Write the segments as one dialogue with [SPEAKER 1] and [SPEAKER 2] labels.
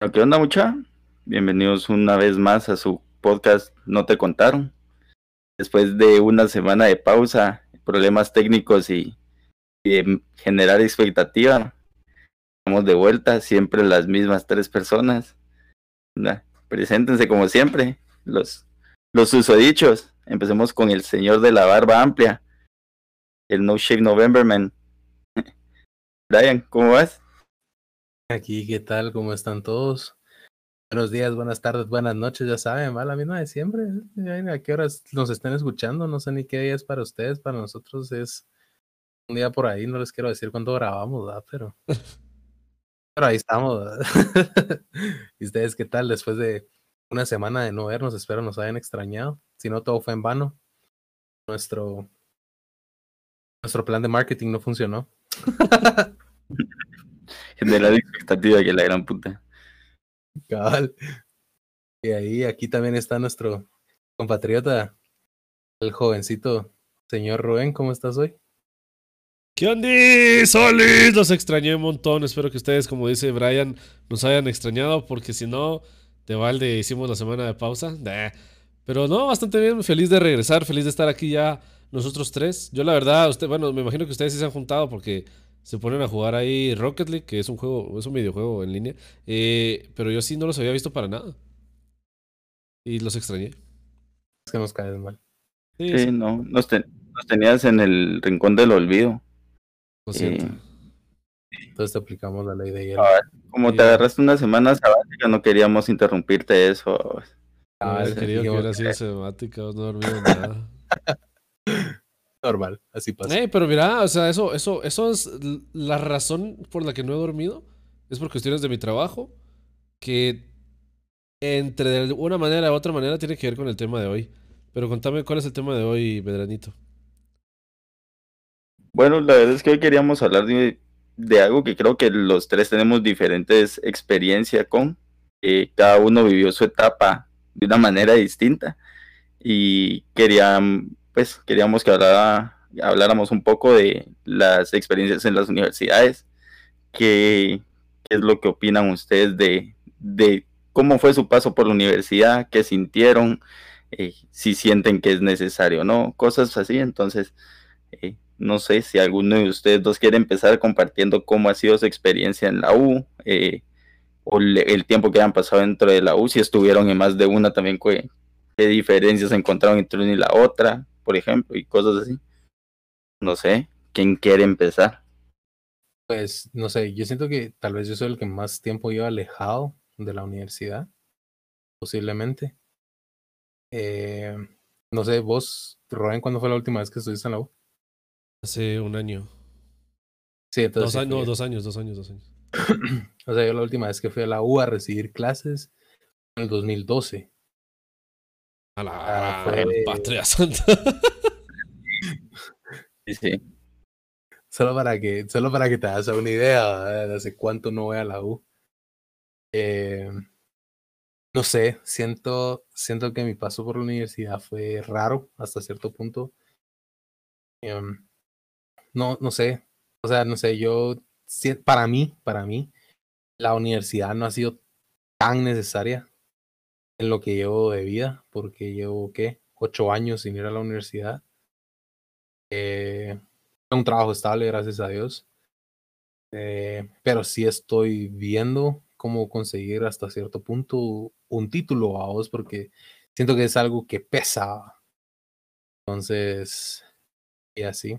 [SPEAKER 1] ¿Qué onda, mucha? Bienvenidos una vez más a su podcast No te contaron. Después de una semana de pausa, problemas técnicos y, generar expectativa, estamos de vuelta, siempre las mismas tres personas. Preséntense como siempre, los, los susodichos. Empecemos con el señor de la barba amplia, el No Shave Novemberman. Brian, ¿cómo vas?
[SPEAKER 2] Aquí, ¿qué tal? ¿Cómo están todos? Buenos días, buenas tardes, buenas noches, ya saben, va la misma de siempre. A qué horas nos estén escuchando, no sé ni qué día es para ustedes, para nosotros es un día por ahí, no les quiero decir cuándo grabamos, ¿verdad? Pero, pero ahí estamos. ¿Y ustedes qué tal? Después de una semana de no vernos, espero nos hayan extrañado. Si no, todo fue en vano. Nuestro, nuestro plan de marketing no funcionó.
[SPEAKER 1] generar expectativa que la gran puta.
[SPEAKER 2] Cabal. Y ahí, aquí también está nuestro compatriota, el jovencito señor Rubén. ¿Cómo estás hoy?
[SPEAKER 3] ¿Qué onda? ¡Solis! Los extrañé un montón. Espero que ustedes, como dice Brian, nos hayan extrañado, porque si no, de balde hicimos la semana de pausa. Pero no, bastante bien. Feliz de regresar, feliz de estar aquí ya nosotros tres. Yo, la verdad, usted, bueno, me imagino que ustedes sí se han juntado porque se ponen a jugar ahí Rocket League, que es un juego, es un videojuego en línea. Eh, pero yo sí no los había visto para nada. Y los extrañé.
[SPEAKER 2] Es que nos caes mal.
[SPEAKER 1] Sí, no, nos, tenías en el rincón del olvido.
[SPEAKER 2] Lo siento. Eh, Entonces te aplicamos la ley de hielo.
[SPEAKER 1] como te agarraste una semana sabática, no queríamos interrumpirte eso.
[SPEAKER 3] Ah, quería que hubiera sido sabática, no dormido nada.
[SPEAKER 2] Normal, así pasa.
[SPEAKER 3] Eh, pero mira, o sea, eso, eso, eso es la razón por la que no he dormido. Es por cuestiones de mi trabajo. Que entre de una manera u otra manera tiene que ver con el tema de hoy. Pero contame cuál es el tema de hoy, Medranito.
[SPEAKER 1] Bueno, la verdad es que hoy queríamos hablar de, de algo que creo que los tres tenemos diferentes experiencias con. cada uno vivió su etapa de una manera distinta. Y quería pues queríamos que habláramos un poco de las experiencias en las universidades, qué, es lo que opinan ustedes de, de, cómo fue su paso por la universidad, qué sintieron, eh, si sienten que es necesario, ¿no? Cosas así, entonces, eh, no sé si alguno de ustedes dos quiere empezar compartiendo cómo ha sido su experiencia en la U, eh, o el tiempo que han pasado dentro de la U, si estuvieron en más de una también, qué, qué diferencias encontraron entre una y la otra, por ejemplo, y cosas así. No sé, ¿quién quiere empezar?
[SPEAKER 2] Pues, no sé, yo siento que tal vez yo soy el que más tiempo lleva alejado de la universidad, posiblemente. Eh, no sé, vos, Rubén, ¿cuándo fue la última vez que estuviste en la U?
[SPEAKER 3] Hace un año.
[SPEAKER 2] Sí, entonces.
[SPEAKER 3] Dos, no, dos años, dos años, dos años.
[SPEAKER 2] o sea, yo la última vez que fui a la U a recibir clases en el 2012.
[SPEAKER 3] A la ah, patria santa.
[SPEAKER 1] sí, sí.
[SPEAKER 2] Solo para que, solo para que te hagas una idea de hace cuánto no voy a la U. Eh, no sé, siento, siento que mi paso por la universidad fue raro hasta cierto punto. Em, no, no sé. O sea, no sé, yo, para mí, para mí, la universidad no ha sido tan necesaria en lo que llevo de vida, porque llevo, ¿qué? Ocho años sin ir a la universidad. Eh, un trabajo estable, gracias a Dios. Eh, pero sí estoy viendo cómo conseguir hasta cierto punto un título a vos, porque siento que es algo que pesa. Entonces, y así.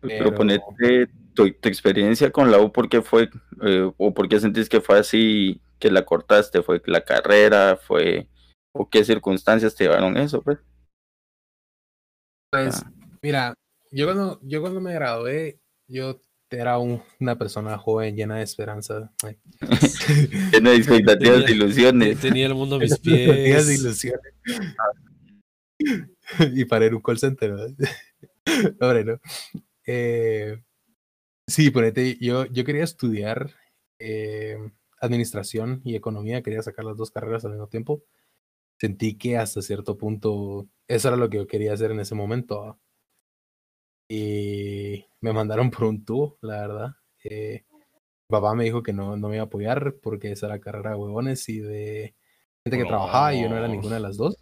[SPEAKER 1] Pero, ponete tu, experiencia con la U, ¿por qué fue, eh, o por qué sentís que fue así que la cortaste? ¿Fue la carrera? ¿Fue o qué circunstancias te llevaron eso, pues?
[SPEAKER 2] Pues, ah. mira, yo cuando, yo cuando me gradué, yo era una persona joven llena de esperanza.
[SPEAKER 1] llena de expectativas y ilusiones.
[SPEAKER 3] Tenía el mundo a mis pies.
[SPEAKER 2] ilusiones. y para ir un call center. Hombre, ¿no? Eh, sí, ponete, yo, yo quería estudiar eh, administración y economía, quería sacar las dos carreras al mismo tiempo. Sentí que hasta cierto punto eso era lo que yo quería hacer en ese momento. Y me mandaron por un tubo, la verdad. Eh, papá me dijo que no, no me iba a apoyar porque esa era carrera de huevones y de gente que trabajaba y yo no era ninguna de las dos.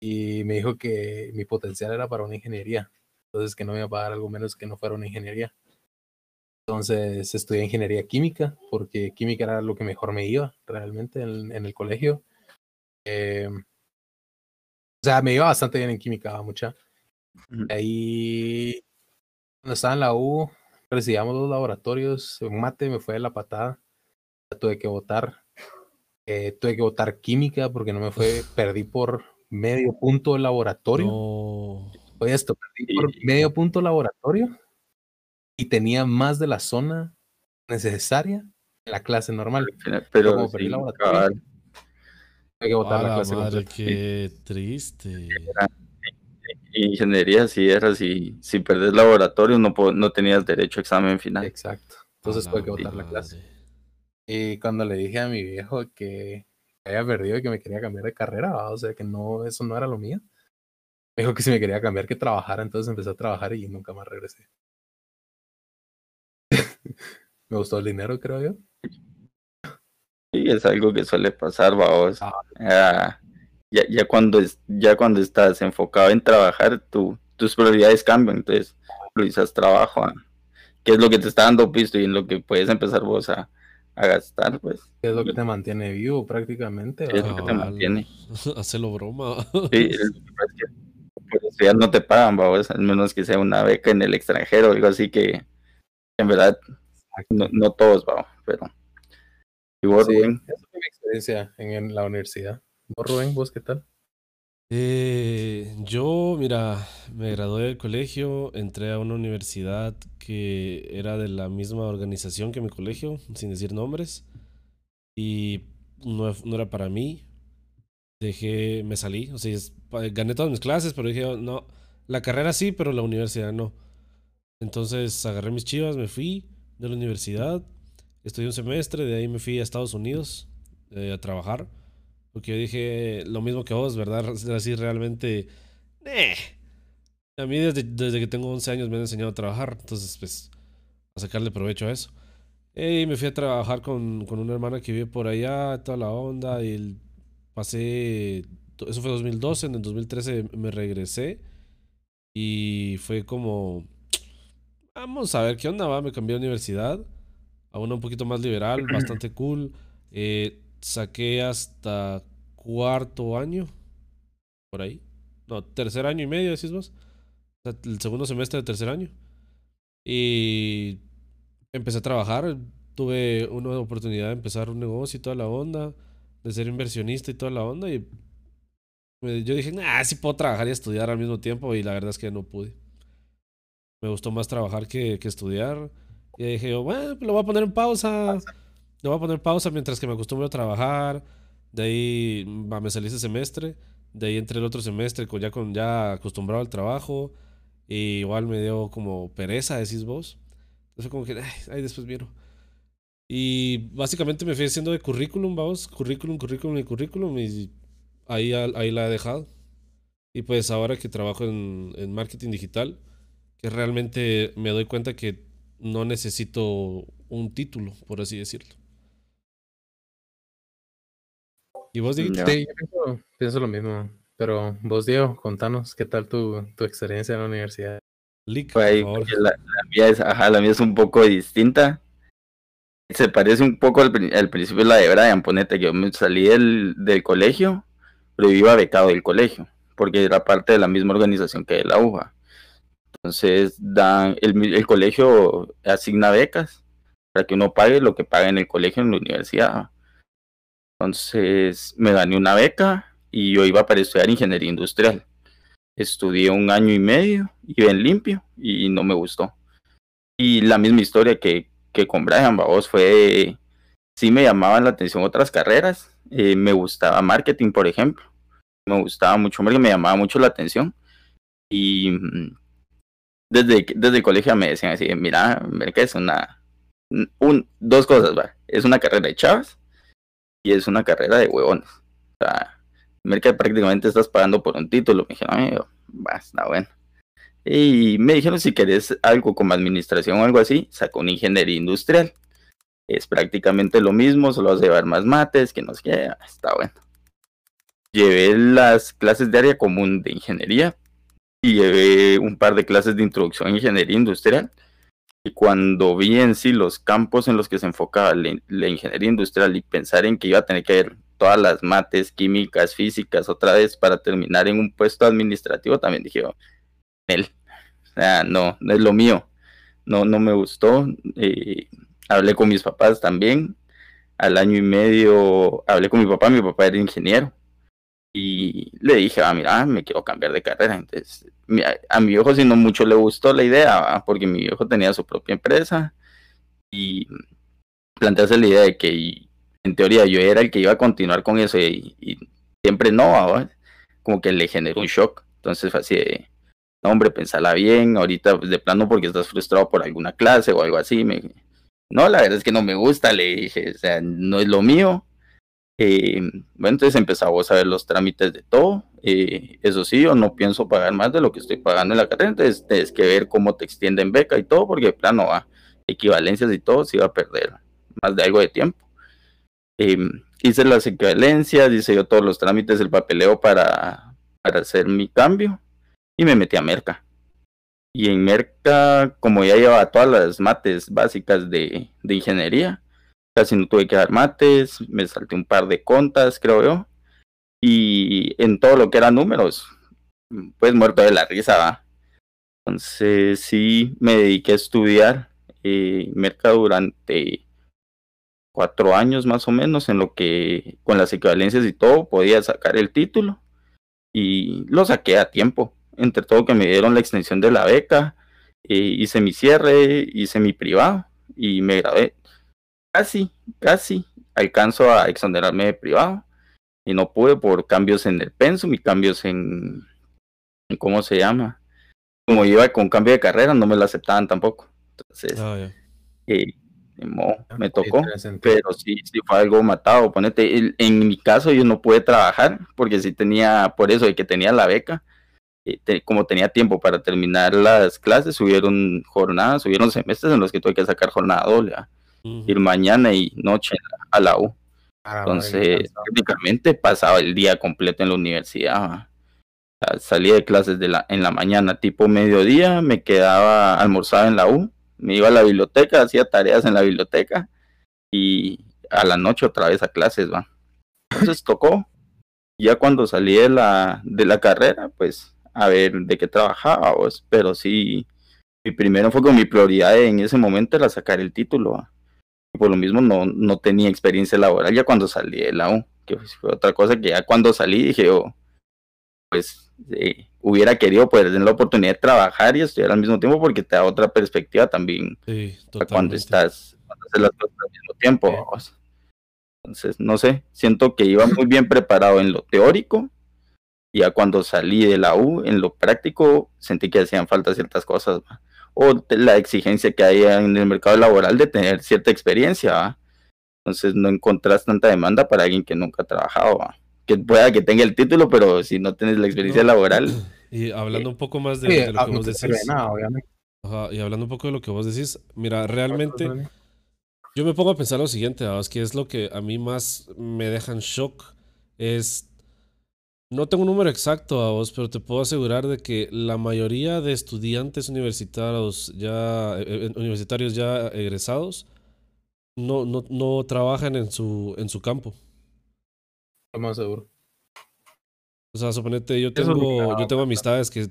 [SPEAKER 2] Y me dijo que mi potencial era para una ingeniería. Entonces que no me iba a pagar algo menos que no fuera una ingeniería. Entonces estudié ingeniería química porque química era lo que mejor me iba realmente en, en el colegio. Eh, o sea, me iba bastante bien en química, mucha. Ahí, cuando estaba en la U, recibíamos los laboratorios. En mate me fue de la patada. Tuve que votar. Eh, tuve que votar química porque no me fue. Perdí por medio punto el laboratorio. Oye, esto, perdí por medio punto laboratorio y tenía más de la zona necesaria en la clase normal.
[SPEAKER 1] Pero, como perdí
[SPEAKER 2] laboratorio, tuve que votar la clase.
[SPEAKER 3] Madre, qué triste.
[SPEAKER 1] Ingeniería sí era si, si perdés laboratorio no, no tenías derecho a examen final.
[SPEAKER 2] Exacto. Entonces tuve que votar la clase. Y cuando le dije a mi viejo que había perdido y que me quería cambiar de carrera, o sea que no, eso no era lo mío. Me dijo que si me quería cambiar que trabajara, entonces empecé a trabajar y nunca más regresé. me gustó el dinero, creo yo.
[SPEAKER 1] Sí, es algo que suele pasar, vamos. Ah, ya, ya, cuando es, ya cuando estás enfocado en trabajar, tu, tus prioridades cambian, entonces priorizas trabajo, qué es lo que te está dando pisto y en lo que puedes empezar vos a, a gastar, pues.
[SPEAKER 2] ¿Qué es lo que te mantiene vivo prácticamente?
[SPEAKER 1] ¿Qué es lo que te mantiene?
[SPEAKER 3] Hacerlo broma.
[SPEAKER 1] Sí, es que pues, ya no te pagan, vamos, al menos que sea una beca en el extranjero, algo así que en verdad no, no todos, pero...
[SPEAKER 2] ¿Y vos, sí, Esa fue mi experiencia en la universidad. ¿Vos, Rubén, vos qué tal?
[SPEAKER 3] Eh, yo, mira, me gradué del colegio, entré a una universidad que era de la misma organización que mi colegio, sin decir nombres, y no, no era para mí. Dejé, me salí, o sea, gané todas mis clases, pero dije, no, la carrera sí, pero la universidad no. Entonces agarré mis chivas, me fui de la universidad, estudié un semestre, de ahí me fui a Estados Unidos eh, a trabajar. Porque yo dije lo mismo que vos, ¿verdad? Así realmente... Eh. A mí desde, desde, que tengo 11 años me han enseñado a trabajar, entonces pues a sacarle provecho a eso. Y me fui a trabajar con, con una hermana que vive por allá, toda la onda, y pasé, eso fue 2012, en el 2013 me regresé y fue como, vamos a ver qué onda, va, me cambié de universidad a una un poquito más liberal, bastante cool. Eh, saqué hasta cuarto año, por ahí. No, tercer año y medio, decís vos. el segundo semestre de tercer año. Y empecé a trabajar. Tuve una oportunidad de empezar un negocio y toda la onda, de ser inversionista y toda la onda. Y yo dije, ah, sí puedo trabajar y estudiar al mismo tiempo. Y la verdad es que no pude. Me gustó más trabajar que, estudiar. Y dije, bueno, pues lo voy a poner en pausa. Le voy a poner pausa mientras que me acostumbro a trabajar. De ahí me salí ese semestre. De ahí entré el otro semestre con, ya, con, ya acostumbrado al trabajo. Y igual me dio como pereza, decís vos. Entonces como que, ay, después vieron. Y básicamente me fui haciendo de currículum, vamos. Currículum, currículum y currículum. Y ahí, ahí la he dejado. Y pues ahora que trabajo en, marketing digital, realmente me doy cuenta que no necesito un título, por así decirlo. ¿Y vos, Diego?
[SPEAKER 2] Sí, pienso, lo mismo. Pero vos, Diego, contanos qué tal tu, tu experiencia en la universidad.
[SPEAKER 1] Lick, La, la, mía es, ajá, la mía es un poco distinta. Se parece un poco al, principio de la de Brian. Ponete que yo me salí del, del colegio, pero yo iba becado del colegio, porque era parte de la misma organización que la UJA. Entonces, dan, el, el colegio asigna becas para que uno pague lo que paga en el colegio en la universidad. Entonces me gané una beca y yo iba para estudiar ingeniería industrial. Estudié un año y medio, iba en limpio y no me gustó. Y la misma historia que, que con Brian Babos fue, sí me llamaban la atención otras carreras. Eh, me gustaba marketing, por ejemplo. Me gustaba mucho, me llamaba mucho la atención. Y mm, desde, el colegio me decían así, mira, que es una, un, dos cosas, ¿va? Es una carrera de chavas y es una carrera de huevones. O sea, que prácticamente estás pagando por un título. Me dijeron, amigo, va, está bueno. Y me dijeron, si querés algo como administración o algo así, saca una ingeniería industrial. es prácticamente lo mismo, solo vas a llevar más mates, que no sé qué, ah, está bueno. Llevé las clases de área común de ingeniería y llevé un par de clases de introducción a ingeniería industrial. Y cuando vi en sí los campos en los que se enfocaba la, ingeniería industrial y pensar en que iba a tener que ver todas las mates, químicas, físicas otra vez para terminar en un puesto administrativo, también dije, oh, él, sea, no, no es lo mío, no, no me gustó. Eh, hablé con mis papás también. Al año y medio hablé con mi papá, mi papá era ingeniero. Y le dije, ah, mira, me quiero cambiar de carrera. Entonces, a, mi viejo si no mucho le gustó la idea, porque mi viejo tenía su propia empresa. Y plantearse la idea de que en teoría yo era el que iba a continuar con eso y, siempre no, como que le generó un shock. Entonces fue así no, hombre, pensala bien, ahorita pues, de plano porque estás frustrado por alguna clase o algo así. No, la verdad es que no me gusta, le dije, o sea, no es lo mío. Eh, bueno, entonces empezamos a ver los trámites de todo. Eh, eso sí, yo no pienso pagar más de lo que estoy pagando en la carrera, entonces tienes que ver cómo te extienden beca y todo, porque de plano va, equivalencias y todo, se iba a perder más de algo de tiempo. Eh, hice las equivalencias, hice yo todos los trámites, el papeleo para, para hacer mi cambio y me metí a Merca. Y en Merca, como ya llevaba todas las mates básicas de, ingeniería, casi no tuve que dar mates, me salté un par de contas, creo yo. Y en todo lo que eran números, pues muerto de la risa, ¿va? Entonces sí, me dediqué a estudiar eh, Merca durante cuatro años más o menos, en lo que con las equivalencias y todo podía sacar el título. Y lo saqué a tiempo entre todo que me dieron la extensión de la beca, eh, hice mi cierre, hice mi privado y me grabé. Casi, casi alcanzo a exonerarme de privado y no pude por cambios en el pensum y cambios en, ¿cómo se llama? Como iba con cambio de carrera, no me lo aceptaban tampoco. Entonces, ah, eh, ah, me tocó, pero sí, sí fue algo matado. Ponete, en mi caso yo no pude trabajar porque sí tenía, por eso de que tenía la beca, eh, como tenía tiempo para terminar las clases, hubieron jornadas, hubieron semestres en los que tuve que sacar jornada doble, ir mañana y noche a la U. Ah, Entonces, prácticamente pasaba el día completo en la universidad. salía de clases de la, en la mañana, tipo mediodía, me quedaba almorzado en la U, me iba a la biblioteca, hacía tareas en la biblioteca y a la noche otra vez a clases, va. Entonces tocó. Ya cuando salí de la, de la carrera, pues a ver de qué trabajaba, pero sí, mi primero fue con mi prioridad en ese momento era sacar el título. Por lo mismo no, no tenía experiencia laboral ya cuando salí de la U, que fue otra cosa que ya cuando salí dije, oh, pues eh, hubiera querido poder tener la oportunidad de trabajar y estudiar al mismo tiempo porque te da otra perspectiva también cuando estás cuando haces las cosas al mismo tiempo. Entonces, no sé, siento que iba muy bien preparado en lo teórico ya cuando salí de la U, en lo práctico, sentí que hacían falta ciertas cosas, o la exigencia que hay en el mercado laboral de tener cierta experiencia, entonces no encontrás tanta demanda para alguien que nunca ha trabajado, que pueda que tenga el título, pero si no tienes la experiencia laboral.
[SPEAKER 3] Y hablando un poco más de, lo que vos decís. y hablando un poco de lo que vos decís, mira, realmente yo me pongo a pensar lo siguiente, es que es lo que a mí más me deja en shock, es no tengo un número exacto a vos, pero te puedo asegurar de que la mayoría de estudiantes universitarios ya, eh, eh, universitarios ya egresados no, no, no trabajan en su, en su campo.
[SPEAKER 2] Más seguro.
[SPEAKER 3] O sea, suponete, yo tengo, yo tengo amistades que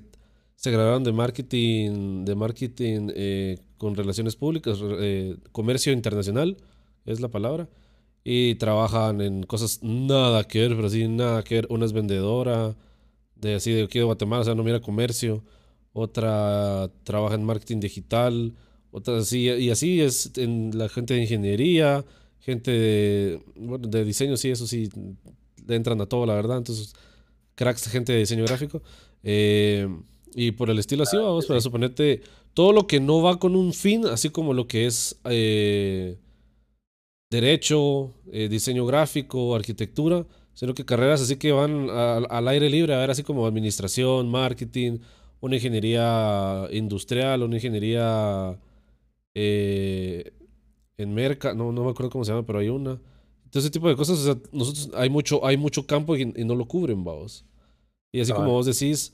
[SPEAKER 3] se graduaron de marketing, de marketing eh, con relaciones públicas, comercio internacional, es la palabra y trabajan en cosas nada que ver, pero sí, nada que ver. Una es vendedora de así de aquí de Guatemala, o sea, no mira comercio. Otra trabaja en marketing digital. Otra así, y así es en la gente de ingeniería, gente de, bueno, de diseño, sí, eso sí, entran a todo, la verdad. Entonces, cracks, gente de diseño gráfico. Eh, y por el estilo así, vamos, para suponerte todo lo que no va con un fin, así como lo que es eh, derecho, eh, diseño gráfico, arquitectura, sino que carreras así que van al aire libre, a ver, así como administración, marketing, una ingeniería industrial, una ingeniería, eh, en Merca, no, no me acuerdo cómo se llama, pero hay una. Entonces, ese tipo de cosas, o sea, nosotros hay mucho, hay mucho campo y, no lo cubren, vamos. Y así como vos decís,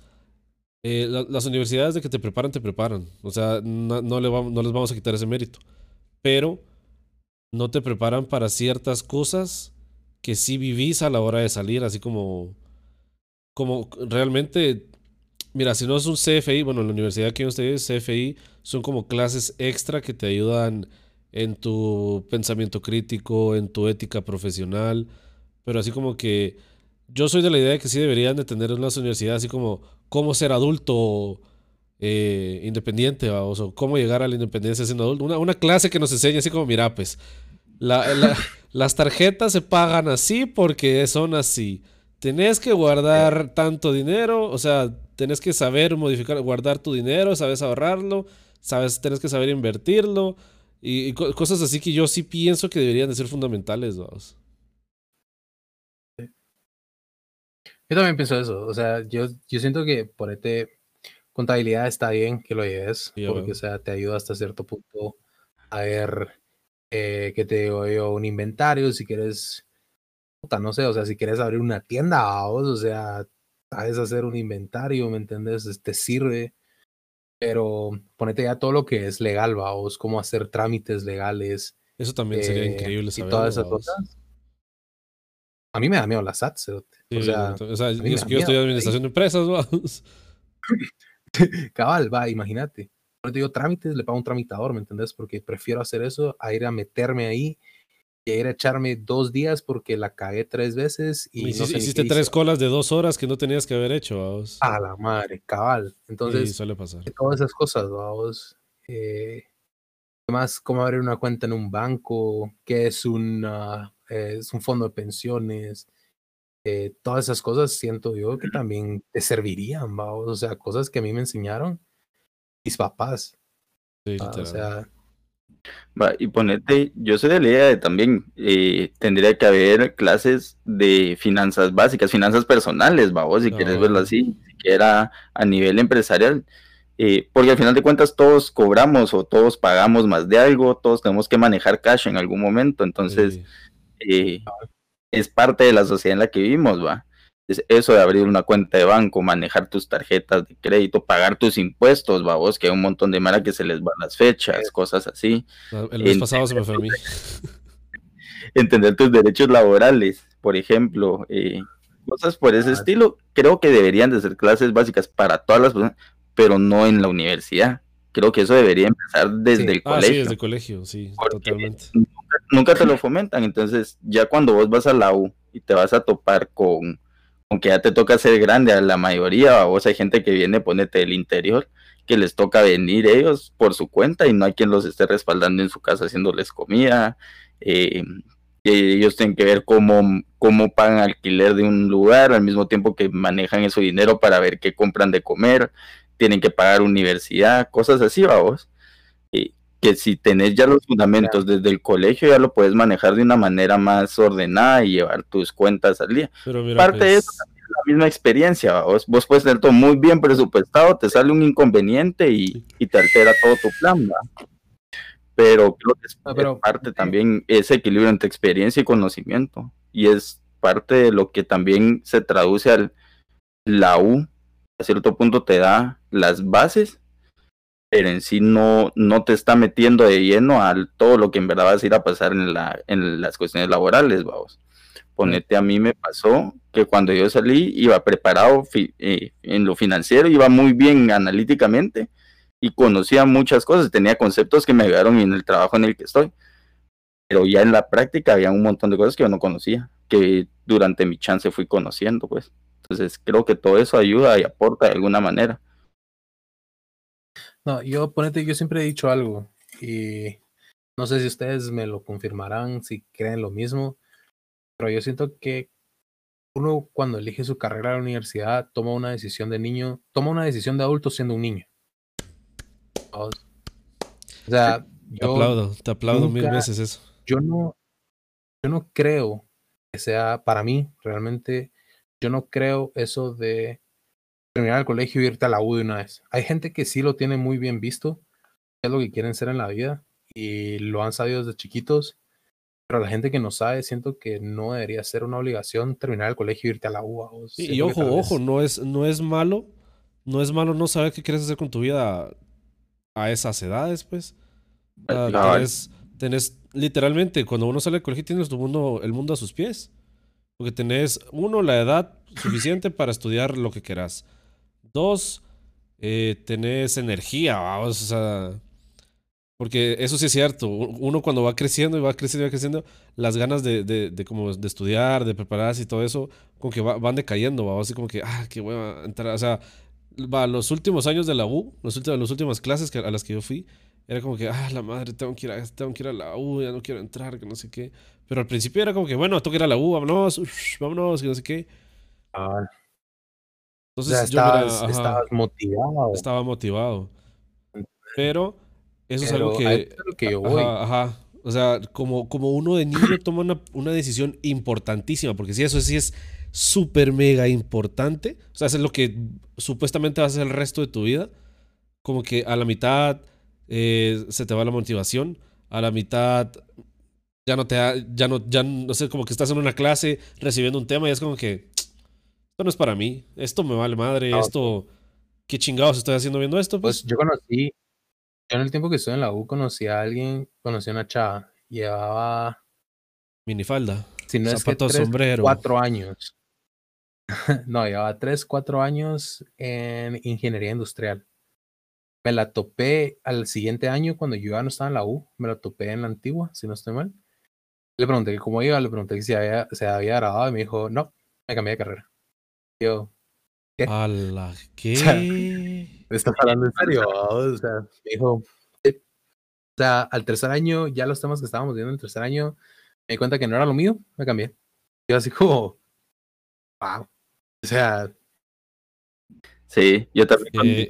[SPEAKER 3] eh, las universidades de que te preparan, te preparan. O sea, no, no, le vamos, no les vamos a quitar ese mérito. Pero no te preparan para ciertas cosas que sí vivís a la hora de salir, así como, como realmente, mira, si no es un CFI, bueno, en la universidad que ustedes, CFI, son como clases extra que te ayudan en tu pensamiento crítico, en tu ética profesional, pero así como que yo soy de la idea de que sí deberían de tener en las universidades así como cómo ser adulto eh, independiente, o cómo llegar a la independencia siendo adulto. Una, una clase que nos enseña así como, mira, pues, las tarjetas se pagan así porque son así. Tenés que guardar tanto dinero, o sea, tenés que saber modificar, guardar tu dinero, sabes ahorrarlo, sabes, tenés que saber invertirlo y, cosas así que yo sí pienso que deberían de ser fundamentales, vamos.
[SPEAKER 2] Yo también pienso eso, o sea, yo, yo siento que por este contabilidad está bien que lo lleves, porque, o sea, te ayuda hasta cierto punto a ver eh, que te digo yo, un inventario, si quieres, puta, no sé, o sea, si quieres abrir una tienda, vos, o sea, sabes hacer un inventario, ¿me entiendes? Te sirve, pero ponete ya todo lo que es legal, vos, cómo hacer trámites legales.
[SPEAKER 3] Eso también sería eh, increíble
[SPEAKER 2] saber. Y todas esas cosas. A mí me da miedo la SAT, o sea,
[SPEAKER 3] o sea yo, estoy en administración de empresas, vamos.
[SPEAKER 2] Cabal, va, imagínate te digo trámites, le pago un tramitador, ¿me entendés? Porque prefiero hacer eso a ir a meterme ahí y a ir a echarme dos días porque la cagué tres veces y
[SPEAKER 3] hiciste, tres colas de dos horas que no tenías que haber hecho, vamos.
[SPEAKER 2] A la madre, cabal. Entonces,
[SPEAKER 3] suele pasar.
[SPEAKER 2] todas esas cosas, vamos. Eh, además, cómo abrir una cuenta en un banco, qué es, una, eh, es un fondo de pensiones, eh, todas esas cosas siento yo que también te servirían, vamos. O sea, cosas que a mí me enseñaron mis papás.
[SPEAKER 3] Sí, ah, o sea.
[SPEAKER 1] Va, y ponete, yo soy de la idea de también eh, tendría que haber clases de finanzas básicas, finanzas personales, vos, si quieres verlo así, siquiera a nivel empresarial. Eh, porque al final de cuentas todos cobramos o todos pagamos más de algo, todos tenemos que manejar cash en algún momento, entonces eh, es parte de la sociedad en la que vivimos, va eso de abrir una cuenta de banco, manejar tus tarjetas de crédito, pagar tus impuestos, vamos, que hay un montón de mara que se les van las fechas, cosas así.
[SPEAKER 3] El mes pasado se me fue a mí.
[SPEAKER 1] Entender tus derechos laborales, por ejemplo, eh, cosas por ese estilo, creo que deberían de ser clases básicas para todas las personas, pero no en la universidad. Creo que eso debería empezar desde el colegio. Ah, sí,
[SPEAKER 3] desde el colegio, sí, totalmente.
[SPEAKER 1] Nunca te lo fomentan, entonces ya cuando vos vas a la U y te vas a topar con aunque ya te toca ser grande a la mayoría, vos hay gente que viene, ponete del interior, que les toca venir ellos por su cuenta y no hay quien los esté respaldando en su casa haciéndoles comida. Eh, ellos tienen que ver cómo, cómo pagan alquiler de un lugar al mismo tiempo que manejan ese dinero para ver qué compran de comer, tienen que pagar universidad, cosas así, vamos. Y que si tenés ya los fundamentos desde el colegio, ya lo puedes manejar de una manera más ordenada y llevar tus cuentas al día. Parte de eso pues es la misma experiencia, vos, vos puedes tener todo muy bien presupuestado, te sale un inconveniente y, te altera todo tu plan, Pero creo que es, ah, parte también ese equilibrio entre experiencia y conocimiento. Y es parte de lo que también se traduce al la U, a cierto punto te da las bases pero en sí no, no te está metiendo de lleno a todo lo que en verdad vas a ir a pasar en, la, en las cuestiones laborales, vamos. Ponete, a mí me pasó que cuando yo salí iba preparado eh, en lo financiero, iba muy bien analíticamente y conocía muchas cosas, tenía conceptos que me ayudaron en el trabajo en el que estoy. Pero ya en la práctica había un montón de cosas que yo no conocía, que durante mi chance fui conociendo, pues. Entonces creo que todo eso ayuda y aporta de alguna manera.
[SPEAKER 2] No, yo ponete, yo siempre he dicho algo y no sé si ustedes me lo confirmarán, si creen lo mismo, pero yo siento que uno cuando elige su carrera en la universidad toma una decisión de niño, toma una decisión de adulto siendo un niño. O sea,
[SPEAKER 3] yo te aplaudo, te aplaudo mil veces eso.
[SPEAKER 2] Yo no, yo no creo que sea para mí realmente, yo no creo eso de terminar el colegio y irte a la U de una vez. Hay gente que sí lo tiene muy bien visto, es lo que quieren ser en la vida, y lo han sabido desde chiquitos. Pero la gente que no sabe, siento que no debería ser una obligación terminar el colegio e irte a la UA.
[SPEAKER 3] y, ojo, ojo, no es, no es malo, no es malo no saber qué quieres hacer con tu vida a esas edades, pues. tenés, literalmente, cuando uno sale del colegio tienes tu mundo, el mundo a sus pies. Porque tenés, uno, la edad suficiente para estudiar lo que quieras. Dos, eh, tenés energía, vamos, o sea, porque eso sí es cierto. Uno cuando va creciendo y va creciendo y va creciendo, las ganas de, de, como de estudiar, de prepararse y todo eso, como que van decayendo, va así como que, ah, qué a entrar. O sea, los últimos años de la U, los las últimas clases que, a las que yo fui, era como que, ah, la madre, tengo que, ir a, tengo que ir a la U, ya no quiero entrar, que no sé qué. Pero al principio era como que, bueno, tengo que ir a la U, vámonos, vámonos, que no sé qué.
[SPEAKER 2] Ah. Entonces yo estabas motivado.
[SPEAKER 3] Estaba motivado. Pero eso es algo que.
[SPEAKER 2] yo voy.
[SPEAKER 3] Ajá, O sea, como, como uno de niño toma una, una decisión importantísima, porque si eso sí es súper mega importante, o sea, eso es lo que supuestamente vas a hacer el resto de tu vida, como que a la mitad eh, se te va la motivación, a la mitad ya no te ya no, ya no sé, como que estás en una clase recibiendo un tema y es como que esto no es para mí, esto me vale madre, esto, qué chingados estoy haciendo viendo esto, pues.
[SPEAKER 2] pues yo conocí, yo en el tiempo que estuve en la U conocí a alguien, conocí a una chava, llevaba...
[SPEAKER 3] Minifalda,
[SPEAKER 2] si no zapato, es sombrero. Cuatro años. no, llevaba tres, cuatro años en ingeniería industrial. Me la topé al siguiente año cuando yo ya no estaba en la U, me la topé en la antigua, si no estoy mal. Le pregunté cómo iba, le pregunté si había, se había grabado y me dijo, no, me cambié de carrera. Yo,
[SPEAKER 3] ¿qué? ¿A qué?
[SPEAKER 2] estás hablando en serio? O sea, me dijo, o sea, al tercer año, ya los temas que estábamos viendo en el tercer año, me di cuenta que no era lo mío, me cambié. Yo así como, wow. O sea,
[SPEAKER 1] Sí, yo también.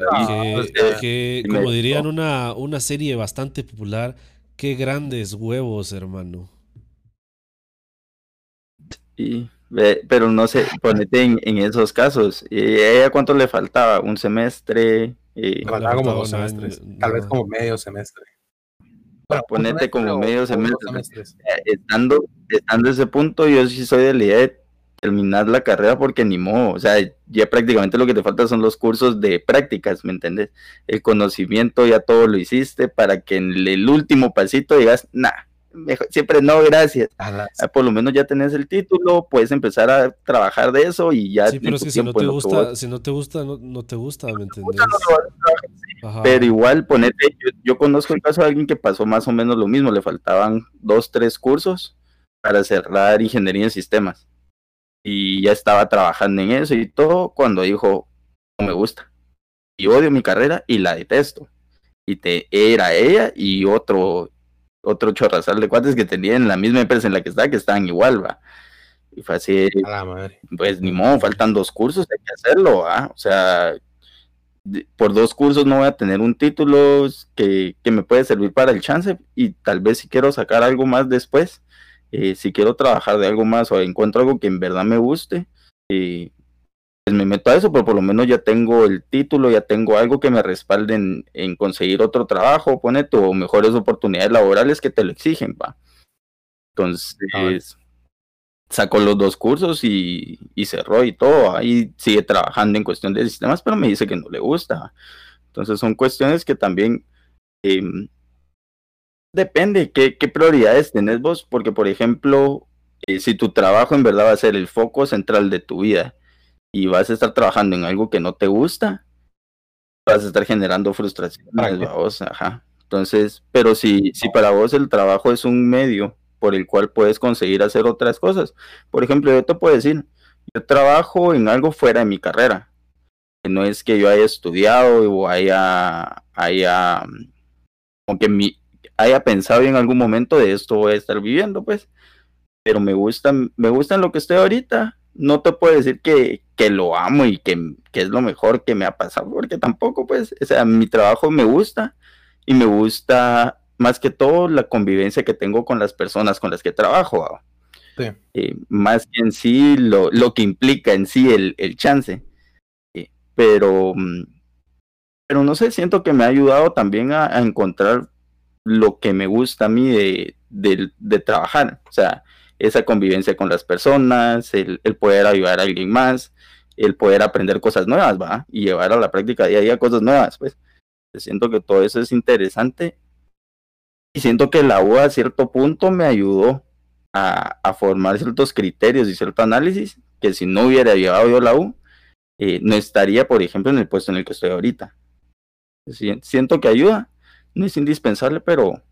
[SPEAKER 3] Que, como dirían una, una serie bastante popular, qué grandes huevos, hermano.
[SPEAKER 1] Sí, pero no sé, ponete en, esos casos. ¿Y ella cuánto le faltaba? ¿Un semestre?
[SPEAKER 2] Y... faltaba como dos semestres, tal vez como medio semestre.
[SPEAKER 1] Bueno, ponete como medio semestre. Eh, estando, estando en ese punto, yo sí soy de la idea de terminar la carrera porque ni modo, o sea, ya prácticamente lo que te falta son los cursos de prácticas, ¿me entiendes? El conocimiento ya todo lo hiciste para que en el último pasito digas, nah, siempre no, gracias. Ah, por lo menos ya tenés el título, puedes empezar a trabajar de eso y ya.
[SPEAKER 3] Sí, pero es que si no te gusta, si no te gusta, no, te gusta, ¿me entiendes?
[SPEAKER 1] Pero igual, ponete, yo, conozco el caso de alguien que pasó más o menos lo mismo, le faltaban dos, tres cursos para cerrar ingeniería en sistemas. Y ya estaba trabajando en eso y todo cuando dijo, no me gusta. Y odio mi carrera y la detesto. Y te era ella y otro otro chorrazal de cuates que tenían la misma empresa en la que estaba, que estaban igual, va. Y fue así, pues ni modo, faltan dos cursos, hay que hacerlo, ¿ah? O sea, por dos cursos no voy a tener un título que, me puede servir para el chance y tal vez si quiero sacar algo más después, eh, si quiero trabajar de algo más o encuentro algo que en verdad me guste, eh, me meto a eso, pero por lo menos ya tengo el título, ya tengo algo que me respalde en, conseguir otro trabajo, pone tu mejores oportunidades laborales que te lo exigen, va. Entonces, sacó los dos cursos y, cerró y todo, ahí sigue trabajando en cuestión de sistemas, pero me dice que no le gusta. Entonces son cuestiones que también em, depende qué, qué prioridades tenés vos, porque por ejemplo, eh, si tu trabajo en verdad va a ser el foco central de tu vida, y vas a estar trabajando en algo que no te gusta, vas a estar generando frustración. ajá. Entonces, pero si, si para vos el trabajo es un medio por el cual puedes conseguir hacer otras cosas, por ejemplo, yo te puedo decir, yo trabajo en algo fuera de mi carrera, que no es que yo haya estudiado o haya, haya, aunque mi, haya pensado en algún momento de esto voy a estar viviendo, pues, pero me gusta, me gusta en lo que estoy ahorita, no te puedo decir que, que lo amo y que, que, es lo mejor que me ha pasado, porque tampoco, pues, o sea, mi trabajo me gusta y me gusta más que todo la convivencia que tengo con las personas con las que trabajo. Sí. Eh, más que en sí lo, lo, que implica en sí el, el chance. Eh, pero, mm, pero no sé, siento que me ha ayudado también a, a encontrar lo que me gusta a mí de, de, de trabajar. O sea, esa convivencia con las personas, el, poder ayudar a alguien más, el poder aprender cosas nuevas, ¿va? Y llevar a la práctica día a día cosas nuevas, pues. Siento que todo eso es interesante y siento que la U a cierto punto me ayudó a, a, formar ciertos criterios y cierto análisis que si no hubiera llevado yo la U, eh, no estaría, por ejemplo, en el puesto en el que estoy ahorita. Siento que ayuda, no es indispensable, pero...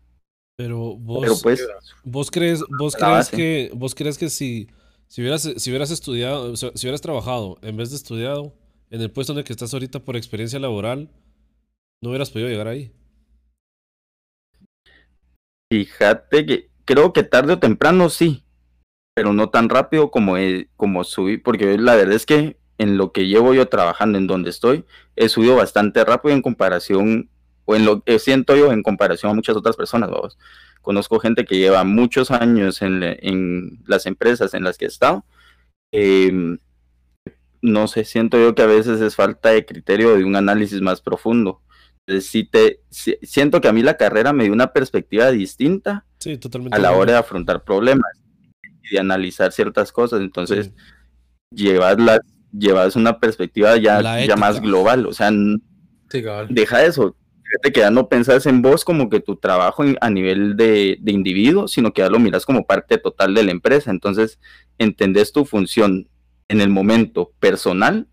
[SPEAKER 3] Pero vos, pero pues, vos crees, vos crees que, vos crees que si, si hubieras, si hubieras estudiado, si hubieras trabajado en vez de estudiado en el puesto en el que estás ahorita por experiencia laboral, no hubieras podido llegar ahí.
[SPEAKER 1] Fíjate que creo que tarde o temprano sí, pero no tan rápido como, como subí, porque la verdad es que en lo que llevo yo trabajando en donde estoy, he subido bastante rápido en comparación, o en lo que siento yo en comparación a muchas otras personas, vamos. Conozco gente que lleva muchos años en, en las empresas en las que he estado. Eh, no sé, siento yo que a veces es falta de criterio de un análisis más profundo. Si te, siento que a mí la carrera me dio una perspectiva distinta
[SPEAKER 3] sí,
[SPEAKER 1] a la hora de afrontar problemas y de analizar ciertas cosas. Entonces, sí. llevas, la, llevas una perspectiva ya, ya más global. O sea,
[SPEAKER 2] sí,
[SPEAKER 1] deja eso. Fíjate que ya no pensás en vos como que tu trabajo a nivel de, de individuo, sino que ya lo miras como parte total de la empresa. Entonces, entendés tu función en el momento personal,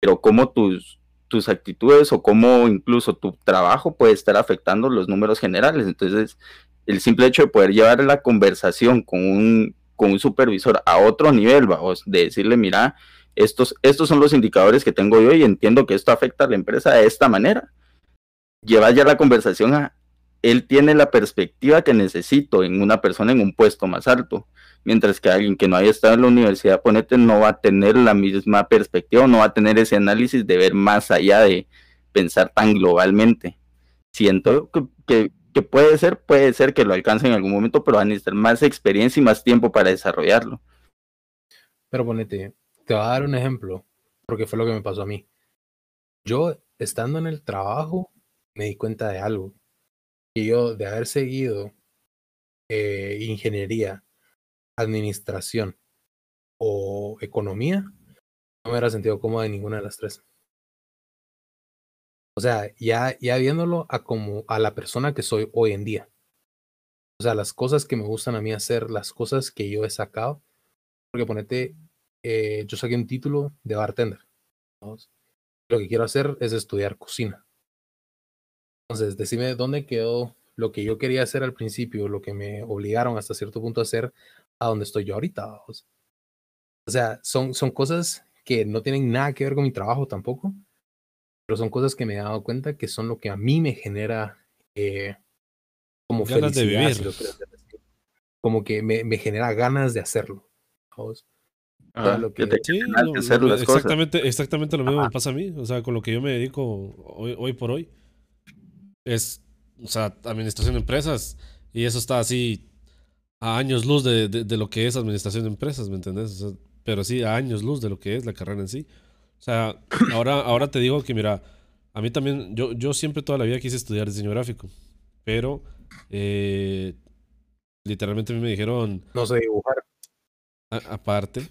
[SPEAKER 1] pero cómo tus, tus actitudes o cómo incluso tu trabajo puede estar afectando los números generales. Entonces, el simple hecho de poder llevar la conversación con un, con un supervisor a otro nivel, vamos, de decirle, mira, estos, estos son los indicadores que tengo yo y entiendo que esto afecta a la empresa de esta manera. Llevar ya la conversación a, él tiene la perspectiva que necesito en una persona en un puesto más alto, mientras que alguien que no haya estado en la universidad, ponete, no va a tener la misma perspectiva, no va a tener ese análisis de ver más allá de pensar tan globalmente. Siento que, que, puede ser, puede ser que lo alcance en algún momento, pero va a necesitar más experiencia y más tiempo para desarrollarlo.
[SPEAKER 2] Pero ponete, te voy a dar un ejemplo, porque fue lo que me pasó a mí. Yo, estando en el trabajo, me di cuenta de algo. Y yo, de haber seguido eh, ingeniería, administración o economía, no me hubiera sentido cómodo en ninguna de las tres. O sea, ya, ya viéndolo a como a la persona que soy hoy en día. O sea, las cosas que me gustan a mí hacer, las cosas que yo he sacado. Porque ponete, eh, yo saqué un título de bartender. Lo que quiero hacer es estudiar cocina. Entonces, decime dónde quedó lo que yo quería hacer al principio, lo que me obligaron hasta cierto punto a hacer, a donde estoy yo ahorita. O sea, son, son cosas que no tienen nada que ver con mi trabajo tampoco, pero son cosas que me he dado cuenta que son lo que a mí me genera eh, como
[SPEAKER 3] ganas
[SPEAKER 2] felicidad,
[SPEAKER 3] de
[SPEAKER 2] si lo
[SPEAKER 3] vivir.
[SPEAKER 2] así. como que me, me, genera ganas de hacerlo. ¿vamos?
[SPEAKER 1] Ajá,
[SPEAKER 2] lo
[SPEAKER 1] que
[SPEAKER 2] que-
[SPEAKER 1] te
[SPEAKER 3] Sí,
[SPEAKER 1] ganas
[SPEAKER 3] lo-
[SPEAKER 1] de hacer
[SPEAKER 3] lo-
[SPEAKER 1] las cosas.
[SPEAKER 3] exactamente, exactamente lo mismo
[SPEAKER 2] Ajá.
[SPEAKER 3] me pasa a mí. O sea, con lo que yo me dedico hoy, hoy por hoy es, o sea, administración de empresas. Y eso está así a años luz de, de- de lo que es administración de empresas, ¿me entendés? O sea, pero sí, a años luz de lo que es la carrera en sí. O sea, ahora, ahora te digo que, mira, a mí también, yo, yo siempre toda la vida quise estudiar diseño gráfico, pero eh, literalmente a mí me dijeron,
[SPEAKER 2] No sé dibujar.
[SPEAKER 3] a- aparte.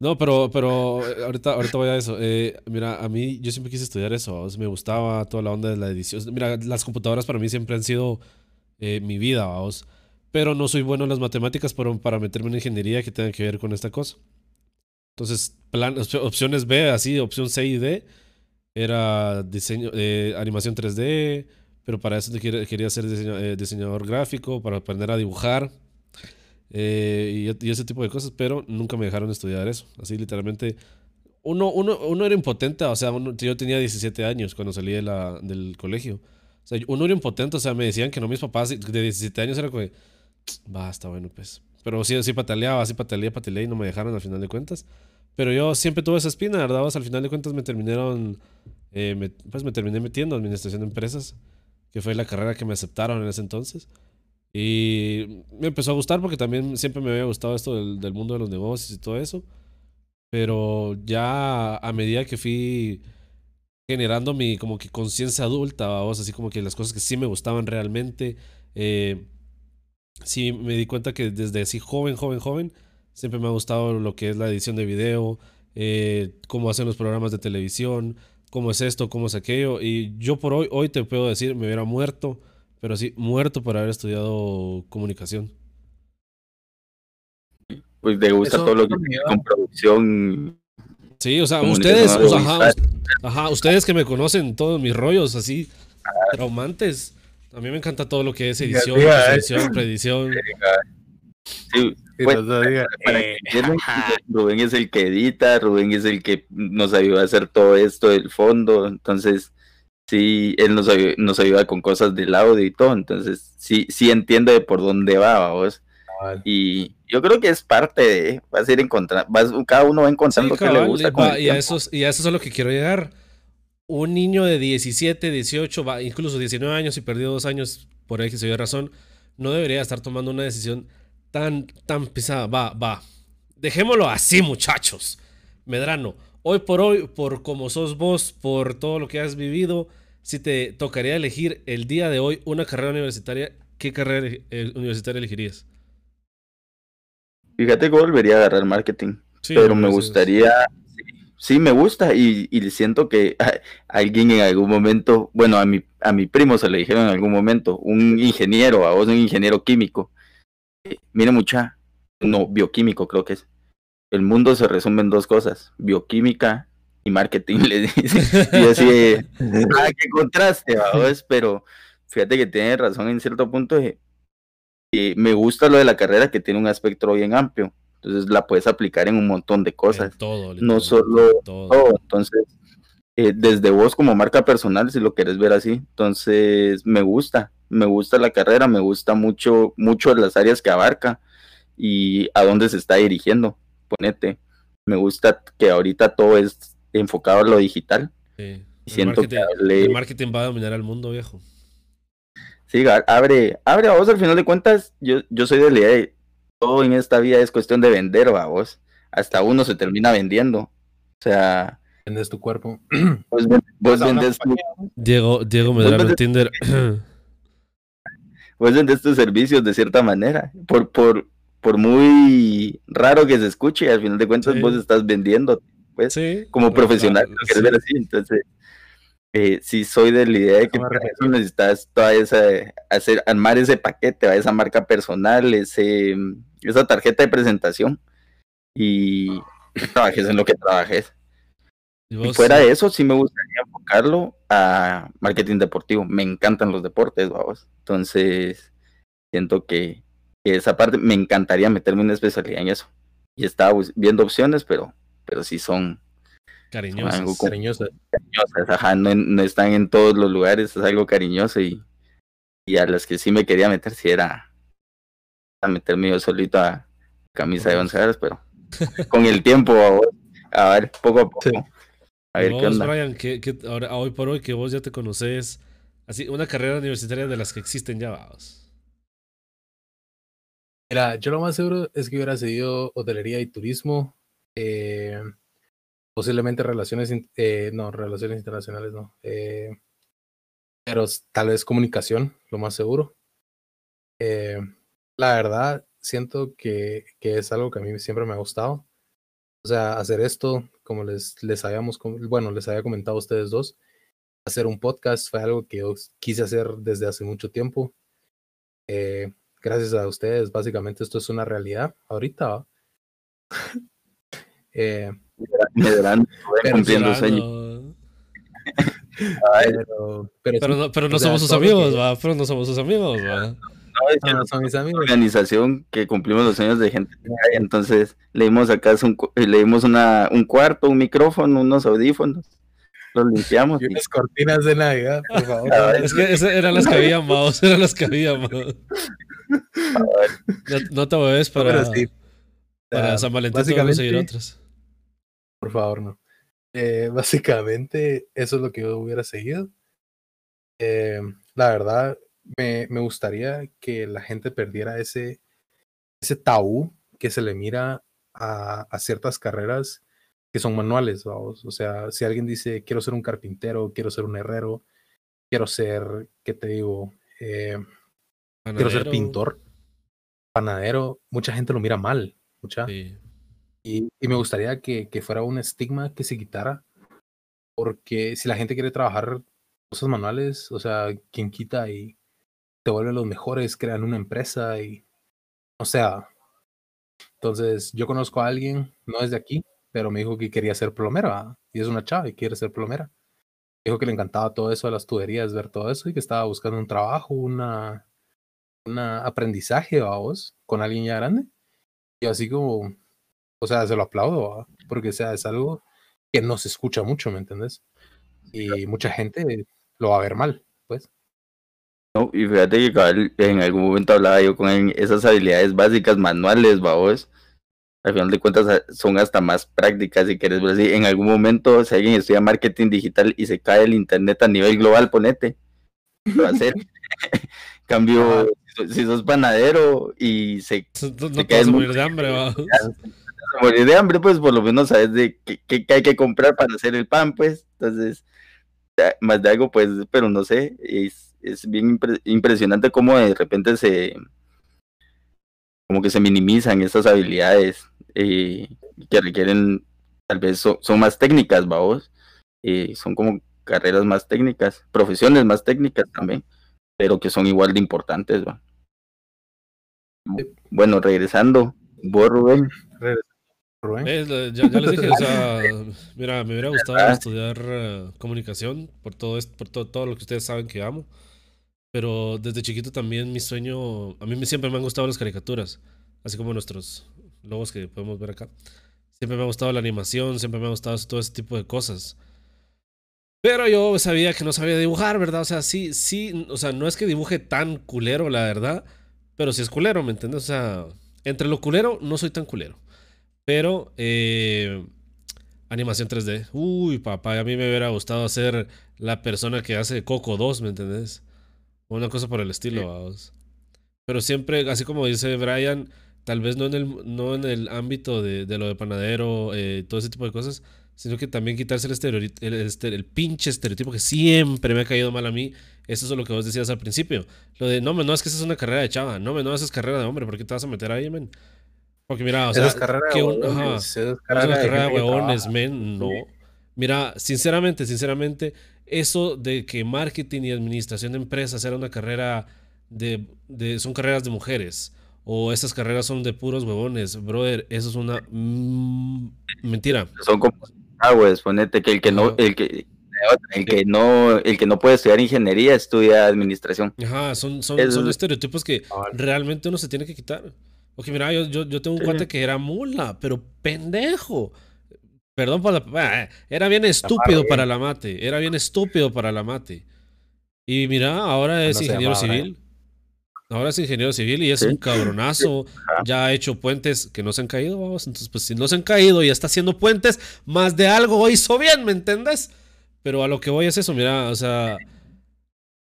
[SPEAKER 3] No, pero, pero eh, ahorita, ahorita voy a eso. Eh, mira, a mí yo siempre quise estudiar eso. Me gustaba toda la onda de la edición. Mira, las computadoras para mí siempre han sido eh, mi vida, vamos. Pero no soy bueno en las matemáticas para, para meterme en ingeniería que tenga que ver con esta cosa. Entonces, plan, op- opciones B, así, opción C y D, era diseño, animación 3D, pero para eso quería, ser diseñador gráfico, para aprender a dibujar eh, y, ese tipo de cosas, pero nunca me dejaron estudiar eso. Así literalmente, uno, uno, uno era impotente, o sea, uno- yo tenía 17 años cuando salí de la, del colegio. O sea, uno era impotente, o sea, me decían que no mis papás de 17 años era como, basta, bueno, pues. Pero sí, sí pataleaba, así pataleé, pataleé y no me dejaron al final de cuentas. Pero yo siempre tuve esa espina, ¿verdad? Al final de cuentas me terminaron, eh, me- pues me terminé metiendo en administración de empresas, que fue la carrera que me aceptaron en ese entonces. Y me empezó a gustar porque también siempre me había gustado esto del, del mundo de los negocios y todo eso. Pero ya a medida que fui generando mi como que conciencia adulta, vamos, así como que las cosas que sí me gustaban realmente. Eh, sí, me di cuenta que desde así joven, joven, joven, siempre me ha gustado lo que es la edición de video, eh, cómo hacen los programas de televisión, cómo es esto, cómo es aquello. Y yo por hoy, hoy te puedo decir, me hubiera muerto, pero sí, muerto por haber estudiado comunicación.
[SPEAKER 1] Pues te gusta todo lo que con producción.
[SPEAKER 3] Sí, o sea, ustedes, ajá, ustedes que me conocen todos mis rollos así, traumantes. A mí me encanta todo lo que es edición, edición, predicción.
[SPEAKER 1] Sí, pues, eh, Rubén es el que edita, Rubén es el que nos ayuda a hacer todo esto del fondo, entonces sí, él nos ayuda, nos ayuda con cosas del audio y todo, entonces sí, sí entiende de por dónde va, vos. Y yo creo que es parte de, vas a ir encontrando, cada uno va encontrando que le gusta.
[SPEAKER 3] y, a eso, y a eso es a lo que quiero llegar. Un niño de 17, 18, va, incluso 19 años y perdió dos años por ahí que se dio razón, no debería estar tomando una decisión tan, tan pesada. Va, va. Dejémoslo así, muchachos. Medrano, hoy por hoy, por como sos vos, por todo lo que has vivido, si te tocaría elegir el día de hoy una carrera universitaria, ¿qué carrera eh, universitaria elegirías?
[SPEAKER 1] Fíjate que volvería a agarrar marketing, pero me gustaría, sí, me gusta y, siento que alguien en algún momento, bueno, a mi, a mi primo se le dijeron en algún momento, un ingeniero, a vos un ingeniero químico, mire mucha, no, bioquímico creo que es. El mundo se resume en dos cosas, bioquímica y marketing, le dice. Y así, ah, qué contraste, pero fíjate que tiene razón en cierto punto. me gusta lo de la carrera que tiene un aspecto bien amplio. Entonces la puedes aplicar en un montón de cosas. todo, no solo todo. Entonces, eh, desde vos como marca personal, si lo quieres ver así. Entonces, me gusta me gusta la carrera, me gusta mucho, mucho las áreas que abarca y a dónde se está dirigiendo. Ponete, me gusta que ahorita todo es enfocado a lo digital.
[SPEAKER 3] Sí. siento el marketing, que el marketing va a dominar al mundo, viejo.
[SPEAKER 1] Sí, abre, abre a vos, al final de cuentas, yo, yo soy de la idea de todo en esta vida es cuestión de vender a vos. Hasta uno se termina vendiendo. O sea,
[SPEAKER 2] vendes tu cuerpo.
[SPEAKER 1] Vos, vendes tu...
[SPEAKER 3] Diego, Diego me da el Tinder.
[SPEAKER 1] pues de estos servicios de cierta manera, por, por, por muy raro que se escuche, al final de cuentas vos estás vendiendo, pues, como profesional, así, entonces, eh, si soy de la idea de que necesitas toda esa, hacer, armar ese paquete, esa marca personal, ese, esa tarjeta de presentación, y trabajes en lo que trabajes. Y, fuera de eso, sí me gustaría enfocarlo a marketing deportivo. Me encantan los deportes, vamos. Entonces, siento que, esa parte me encantaría meterme una especialidad en eso. Y estaba viendo opciones, pero, pero sí son
[SPEAKER 3] cariñosas.
[SPEAKER 1] cariñosas. Ajá, no, están en todos los lugares, es algo cariñoso y, y a las que sí me quería meter, sí era a meterme yo solito a camisa de once horas, pero con el tiempo, a ver, poco a poco.
[SPEAKER 3] A ver, ¿qué onda? Brian, que, ahora, hoy por hoy que vos ya te conoces, así, una carrera universitaria de las que existen ya, vamos.
[SPEAKER 2] Mira, yo lo más seguro es que hubiera seguido hotelería y turismo, eh, posiblemente relaciones, eh, no, relaciones internacionales, no, eh, pero tal vez comunicación, lo más seguro. la verdad, siento que, que es algo que a mí siempre me ha gustado. O sea, hacer esto, como les, les habíamos, bueno, les había comentado a ustedes dos, hacer un podcast fue algo que yo quise hacer desde hace mucho tiempo. Eh, gracias a ustedes, básicamente esto es una realidad ahorita.
[SPEAKER 1] eh, cumpliendo sueños.
[SPEAKER 3] pero, pero, no, pero no somos sus amigos, va, pero no somos sus amigos, va
[SPEAKER 1] no, son mis amigos. Organización que cumplimos los años de gente. Entonces leímos acá un, leímos una, un cuarto, un micrófono, unos audífonos. Los limpiamos.
[SPEAKER 2] Y unas cortinas de Navidad, por favor.
[SPEAKER 3] es que esas eran las que había, Eran las que había, No, no te ves para, para San Valentín. Básicamente, seguir otras.
[SPEAKER 2] Por favor, no. Eh, básicamente, eso es lo que yo hubiera seguido. Eh, la verdad, me, me, gustaría que la gente perdiera ese, ese tabú que se le mira a, a ciertas carreras que son manuales, vamos. O sea, si alguien dice, quiero ser un carpintero, quiero ser un herrero, quiero ser, ¿qué te digo? Eh, quiero ser
[SPEAKER 3] Panadero.
[SPEAKER 2] pintor, panadero, mucha gente lo mira mal, mucha.
[SPEAKER 3] Sí.
[SPEAKER 2] Y, y me gustaría que, que fuera un estigma que se quitara, porque si la gente quiere trabajar cosas manuales, o sea, quien quita y te vuelven los mejores, crean una empresa y, o sea, entonces yo conozco a alguien, no es de aquí, pero me dijo que quería ser plomera, y es una chava y quiere ser plomera. Dijo que le encantaba todo eso de las tuberías, ver todo eso y que estaba buscando un trabajo, una, una aprendizaje, vos, con alguien ya grande. Y así como, o sea, se lo aplaudo, ¿va? porque o sea, es algo que no se escucha mucho, ¿me entendés? Y mucha gente lo va a ver mal, pues.
[SPEAKER 1] No, y fíjate que cabal, en algún momento hablaba yo con él, esas habilidades básicas manuales, babos. Al final de cuentas a- son hasta más prácticas si quieres ver así. En algún momento, si alguien estudia marketing digital y se cae el internet a nivel global, ponete. Lo va a hacer. Cambio. Si sos- panadero y se
[SPEAKER 3] No, no
[SPEAKER 1] Te
[SPEAKER 3] vas a morir de hambre, va.
[SPEAKER 1] morir de hambre, pues por lo menos sabes de qué, hay que comprar para hacer el pan, pues. Entonces, más de algo, pues, pero no sé, es, es bien impre- impresionante cómo de repente se, como que se minimizan esas habilidades eh, que requieren, tal vez so- son más técnicas, vamos, son como carreras más técnicas, profesiones más técnicas también, pero que son igual de importantes, va. Bueno, regresando, vos, Rubén,
[SPEAKER 2] Rubén.
[SPEAKER 3] Eh, ya, ya les dije, o sea, mira, me hubiera gustado
[SPEAKER 1] Ah.
[SPEAKER 3] estudiar eh, comunicación por todo esto, por todo, todo lo que ustedes saben que amo. Pero desde chiquito también mi sueño, a mí me- siempre me han gustado las caricaturas, así como nuestros logos que podemos ver acá. Siempre me ha gustado la animación, siempre me ha gustado todo ese tipo de cosas. Pero yo sabía que no sabía dibujar, ¿verdad? O sea, sí, sí, o sea, no es que dibuje tan culero, la verdad, pero sí es culero, ¿me entiendes? O sea, entre lo culero, no soy tan culero. Pero, eh, animación 3D. Uy, papá, a mí me hubiera gustado ser la persona que hace Coco 2, ¿me entendés? O una cosa por el estilo,
[SPEAKER 1] Sí.
[SPEAKER 3] vamos. Pero siempre, así como dice Brian, tal vez no en el, no en el ámbito de, de lo de panadero, eh, todo ese tipo de cosas, sino que también quitarse el, estereoti- el, este- el pinche estereotipo que siempre me ha caído mal a mí. Eso es lo que vos decías al principio. Lo de, no, me no, es que esa es una carrera de chava. No, me no, esa es carrera de hombre. ¿Por qué te vas a meter ahí, men? Porque mira, o sea,
[SPEAKER 2] es carrera
[SPEAKER 3] que
[SPEAKER 2] de
[SPEAKER 3] un-
[SPEAKER 2] huevones, es carrera de
[SPEAKER 3] carrera huevones, men, no.
[SPEAKER 2] Sí.
[SPEAKER 3] Mira, sinceramente, sinceramente, eso de que marketing y administración de empresas era una carrera de, de- son carreras de mujeres, o esas carreras son de puros huevones, brother, eso es una mm, mentira.
[SPEAKER 1] son como ah, pues, ponete que el que no, el que el que no, el que no puede estudiar ingeniería estudia administración.
[SPEAKER 3] Ajá, son, son, son
[SPEAKER 1] es-
[SPEAKER 3] estereotipos que realmente uno se tiene que quitar. Porque mira, yo, yo, yo tengo un
[SPEAKER 1] Sí.
[SPEAKER 3] cuate que era mula, pero pendejo. Perdón por la... ah, Era bien estúpido para la mate. Era bien estúpido para la mate. Y mira, ahora es ingeniero
[SPEAKER 2] llamaba
[SPEAKER 3] civil. Ahora es ingeniero civil y es
[SPEAKER 1] Sí.
[SPEAKER 3] un cabronazo. Ya ha hecho puentes que no se han caído, vamos. Entonces, pues si no se han caído y está haciendo puentes, más de algo hizo bien, ¿me entendés? Pero a lo que voy es eso, mira, o sea,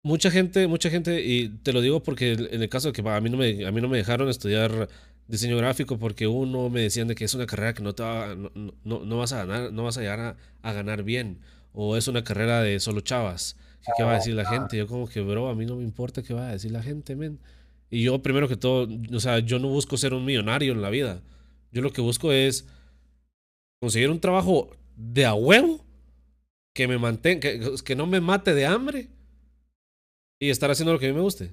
[SPEAKER 3] mucha gente, mucha gente, y te lo digo porque en el caso de que a mí no me, a mí no me dejaron estudiar diseño gráfico porque uno me decían de que es una carrera que no te va, no, no- vas a ganar, no vas a llegar a, a ganar bien, o es una carrera de solo chavas. ¿Qué, qué va a decir la gente? Yo como que, bro, a mí no me importa qué va a decir la gente, men. Y yo primero que todo, o sea, yo no busco ser un millonario en la vida. Yo lo que busco es conseguir un trabajo de a huevo que me mantenga, que, que no me mate de hambre y estar haciendo lo que a mí me guste.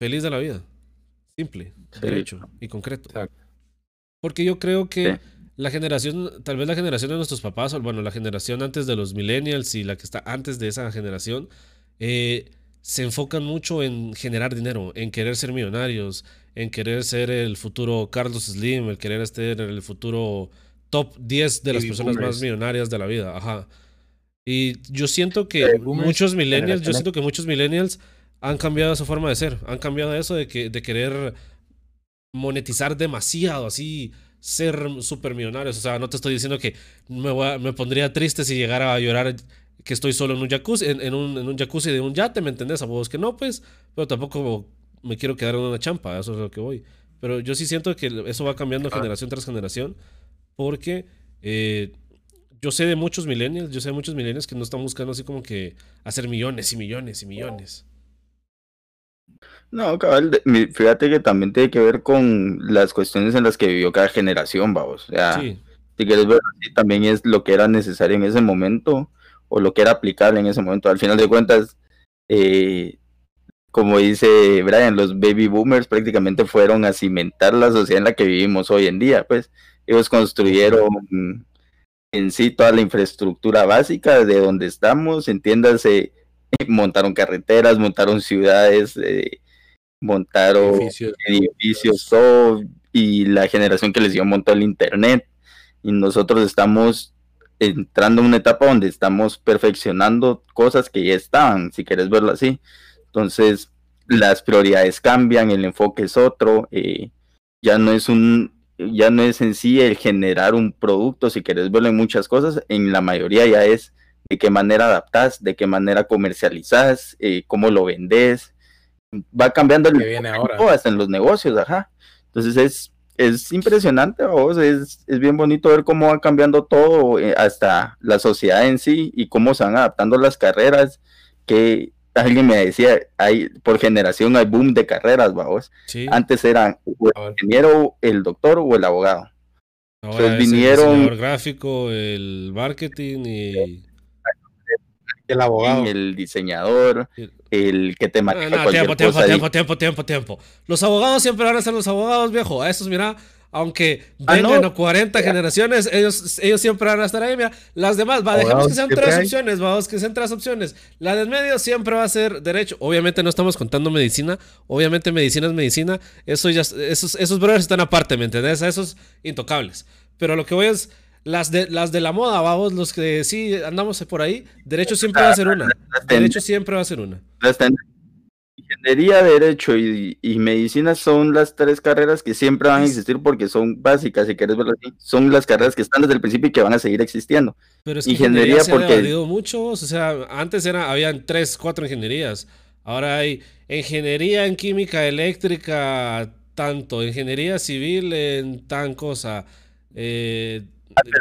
[SPEAKER 3] Feliz de la vida. Simple,
[SPEAKER 1] Sí.
[SPEAKER 3] derecho y concreto.
[SPEAKER 2] Exacto.
[SPEAKER 3] Porque yo creo que
[SPEAKER 1] Sí.
[SPEAKER 3] La generación, tal vez la generación de nuestros papás, o bueno, la generación antes de los millennials y la que está antes de esa generación, eh, se enfocan mucho en generar dinero, en querer ser millonarios, en querer ser el futuro Carlos Slim, el querer ser el futuro top 10 de las personas más millonarias de la vida. Ajá. Y yo siento que
[SPEAKER 2] boomers,
[SPEAKER 3] muchos millennials, yo siento que muchos millennials han cambiado su forma de ser, han cambiado eso de que de querer monetizar demasiado, así ser súper millonarios. O sea, no te estoy diciendo que me, voy a- me pondría triste si llegara a llorar que estoy solo en un jacuzzi, en, en un, en un jacuzzi de un yate, ¿me entendés? A vos que no, pues, pero tampoco me quiero quedar en una champa, eso es lo que voy. Pero yo sí siento que eso va cambiando
[SPEAKER 1] Ah.
[SPEAKER 3] generación tras generación, porque Eh, yo sé de muchos millennials, yo sé de muchos millennials que no están buscando así como que hacer millones y millones y millones.
[SPEAKER 1] No, cabal, fíjate que también tiene que ver con las cuestiones en las que vivió cada generación, vamos. O sea, si quieres ver también es lo que era necesario en ese momento o lo que era aplicable en ese momento. Al final de cuentas, eh, como dice Brian, los baby boomers prácticamente fueron a cimentar la sociedad en la que vivimos hoy en día, pues ellos construyeron en sí toda la infraestructura básica de donde estamos, entiéndase, montaron carreteras, montaron ciudades, eh, montaron edificios, todo, y la generación que les dio montó el internet, y nosotros estamos entrando en una etapa donde estamos perfeccionando cosas que ya estaban, si quieres verlo así. Entonces, las prioridades cambian, el enfoque es otro, eh, ya no es un, ya no es en sí el generar un producto, si quieres verlo en muchas cosas, en la mayoría ya es de qué manera adaptas, de qué manera comercializas, eh, cómo lo vendes, va cambiando el
[SPEAKER 2] viene ahora.
[SPEAKER 1] hasta en los negocios, ajá. Entonces es, es impresionante, vos, es, es bien bonito ver cómo va cambiando todo, eh, hasta la sociedad en sí y cómo se van adaptando las carreras, que alguien me decía, hay, por generación hay boom de carreras, vamos. Antes eran el ingeniero, el doctor o el abogado.
[SPEAKER 3] Ahora vinieron el gráfico, el marketing y
[SPEAKER 2] el abogado,
[SPEAKER 1] el diseñador, el que te
[SPEAKER 3] maneja no, tiempo, tiempo, tiempo, tiempo, tiempo, tiempo. Los abogados siempre van a ser los abogados, viejo. A esos, mira, aunque ah, vengan no. 40 generaciones, ellos, ellos siempre van a estar ahí. Mira, las demás, va, dejemos que sean tres opciones, vamos, que sean tres opciones. La del medio siempre va a ser derecho. Obviamente no estamos contando medicina, obviamente medicina es medicina. Eso ya, esos, esos brothers están aparte, ¿me entendés? Esos intocables. Pero lo que voy es, las de, las de la moda, vamos, los que sí andamos por ahí, derecho siempre va a ser una. Derecho siempre va a ser una.
[SPEAKER 1] Ingeniería, Derecho y, Medicina son las tres carreras que siempre van a existir porque son básicas, si quieres verlo así. Son las carreras que están desde el principio y que van a seguir existiendo.
[SPEAKER 3] Pero es que ingeniería, se porque... ha mucho, o sea, antes era, habían tres, cuatro ingenierías. Ahora hay ingeniería en química eléctrica, tanto, ingeniería civil en tan cosa. Eh,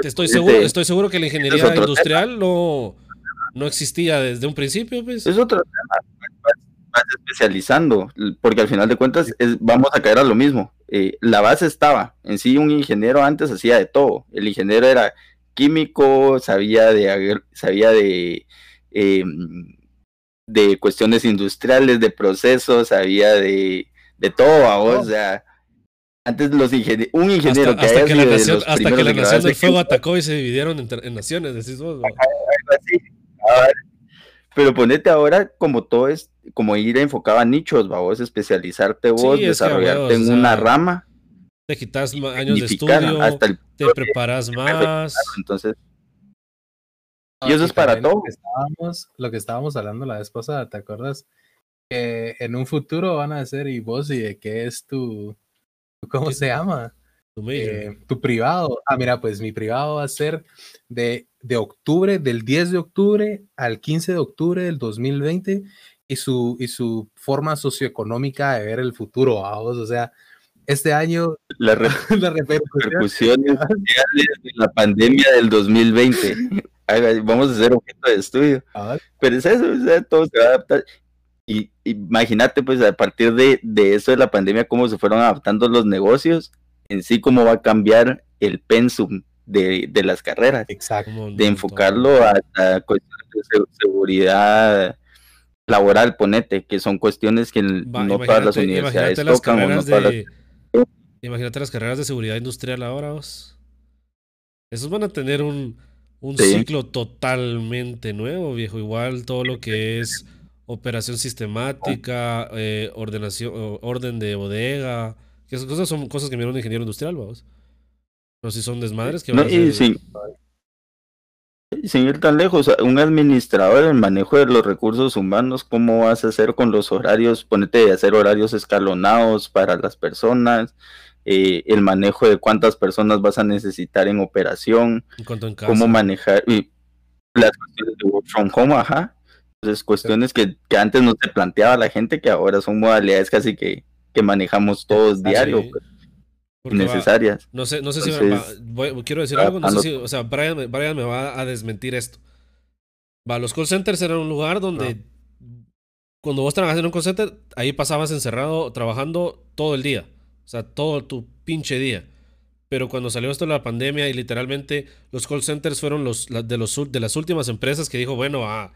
[SPEAKER 3] estoy, seguro, estoy seguro que la ingeniería industrial no, no existía desde un principio. Pues.
[SPEAKER 1] Es otro tema especializando, porque al final de cuentas vamos a caer a lo mismo. Eh, la base estaba, en sí un ingeniero antes hacía de todo. El ingeniero era químico, sabía de, sabía de, em, de cuestiones industriales, de procesos, sabía de, de todo, o sea, antes los ingenieros, un ingeniero
[SPEAKER 3] hasta, que, hasta que la nación, hasta que la nación del fuego atacó y se dividieron en, naciones, decís vos.
[SPEAKER 1] Pero ponete ahora como todo es, como ir enfocado a nichos, vos, especializarte vos, desarrollarte en una rama.
[SPEAKER 3] Te quitas años de estudio, te preparas más.
[SPEAKER 1] Entonces, y eso es para todo. Lo
[SPEAKER 2] que, estábamos, lo que estábamos hablando la vez pasada, ¿te acuerdas? Que en un futuro van a ser y vos y de qué es tu, ¿cómo se llama? Eh, tu privado. Ah, mira, pues mi privado va a ser de, de octubre, del 10 de octubre al 15 de octubre del 2020 y su, y su forma socioeconómica de ver el futuro, vamos, o sea, este año
[SPEAKER 1] la, la repercusiones de la pandemia del 2020. Vamos a hacer objeto de estudio. Pero es eso, todo se va a adaptar. Y imagínate, pues, a partir de, de, eso de la pandemia, cómo se fueron adaptando los negocios en sí cómo va a cambiar el pensum de, las carreras.
[SPEAKER 2] Exacto.
[SPEAKER 1] De enfocarlo a, cuestiones de seguridad laboral, ponete, que son cuestiones que no todas las universidades tocan.
[SPEAKER 3] Imagínate las carreras de seguridad industrial ahora, vos. Esos van a tener un, ciclo totalmente nuevo, viejo. Igual todo lo que es operación sistemática, eh, ordenación, orden de bodega, que esas cosas son cosas que me un ingeniero industrial, vamos. Pero si son desmadres que van
[SPEAKER 1] a sin, sin ir tan lejos, un administrador en el manejo de los recursos humanos, ¿cómo vas a hacer con los horarios? Ponete de hacer horarios escalonados para las personas, eh, el manejo de cuántas personas vas a necesitar en operación, cómo manejar y las cuestiones de work from home, ajá. Entonces, cuestiones que, que antes no se planteaba la gente, que ahora son modalidades casi que que manejamos todos diario.
[SPEAKER 3] Pues. Va-
[SPEAKER 1] necesarias.
[SPEAKER 3] no sé, no sé si
[SPEAKER 1] Entonces,
[SPEAKER 3] va- voy- quiero decir
[SPEAKER 1] va
[SPEAKER 3] algo, no sé si, o sea, Brian, me- Brian me va a desmentir esto. Va, los call centers eran un lugar donde cuando vos trabajas en un call center, ahí pasabas encerrado trabajando todo el día. O sea, todo tu pinche día. Pero cuando salió esto de la pandemia y literalmente los call centers fueron los, la- de, los, de las últimas empresas que dijo, bueno, ah,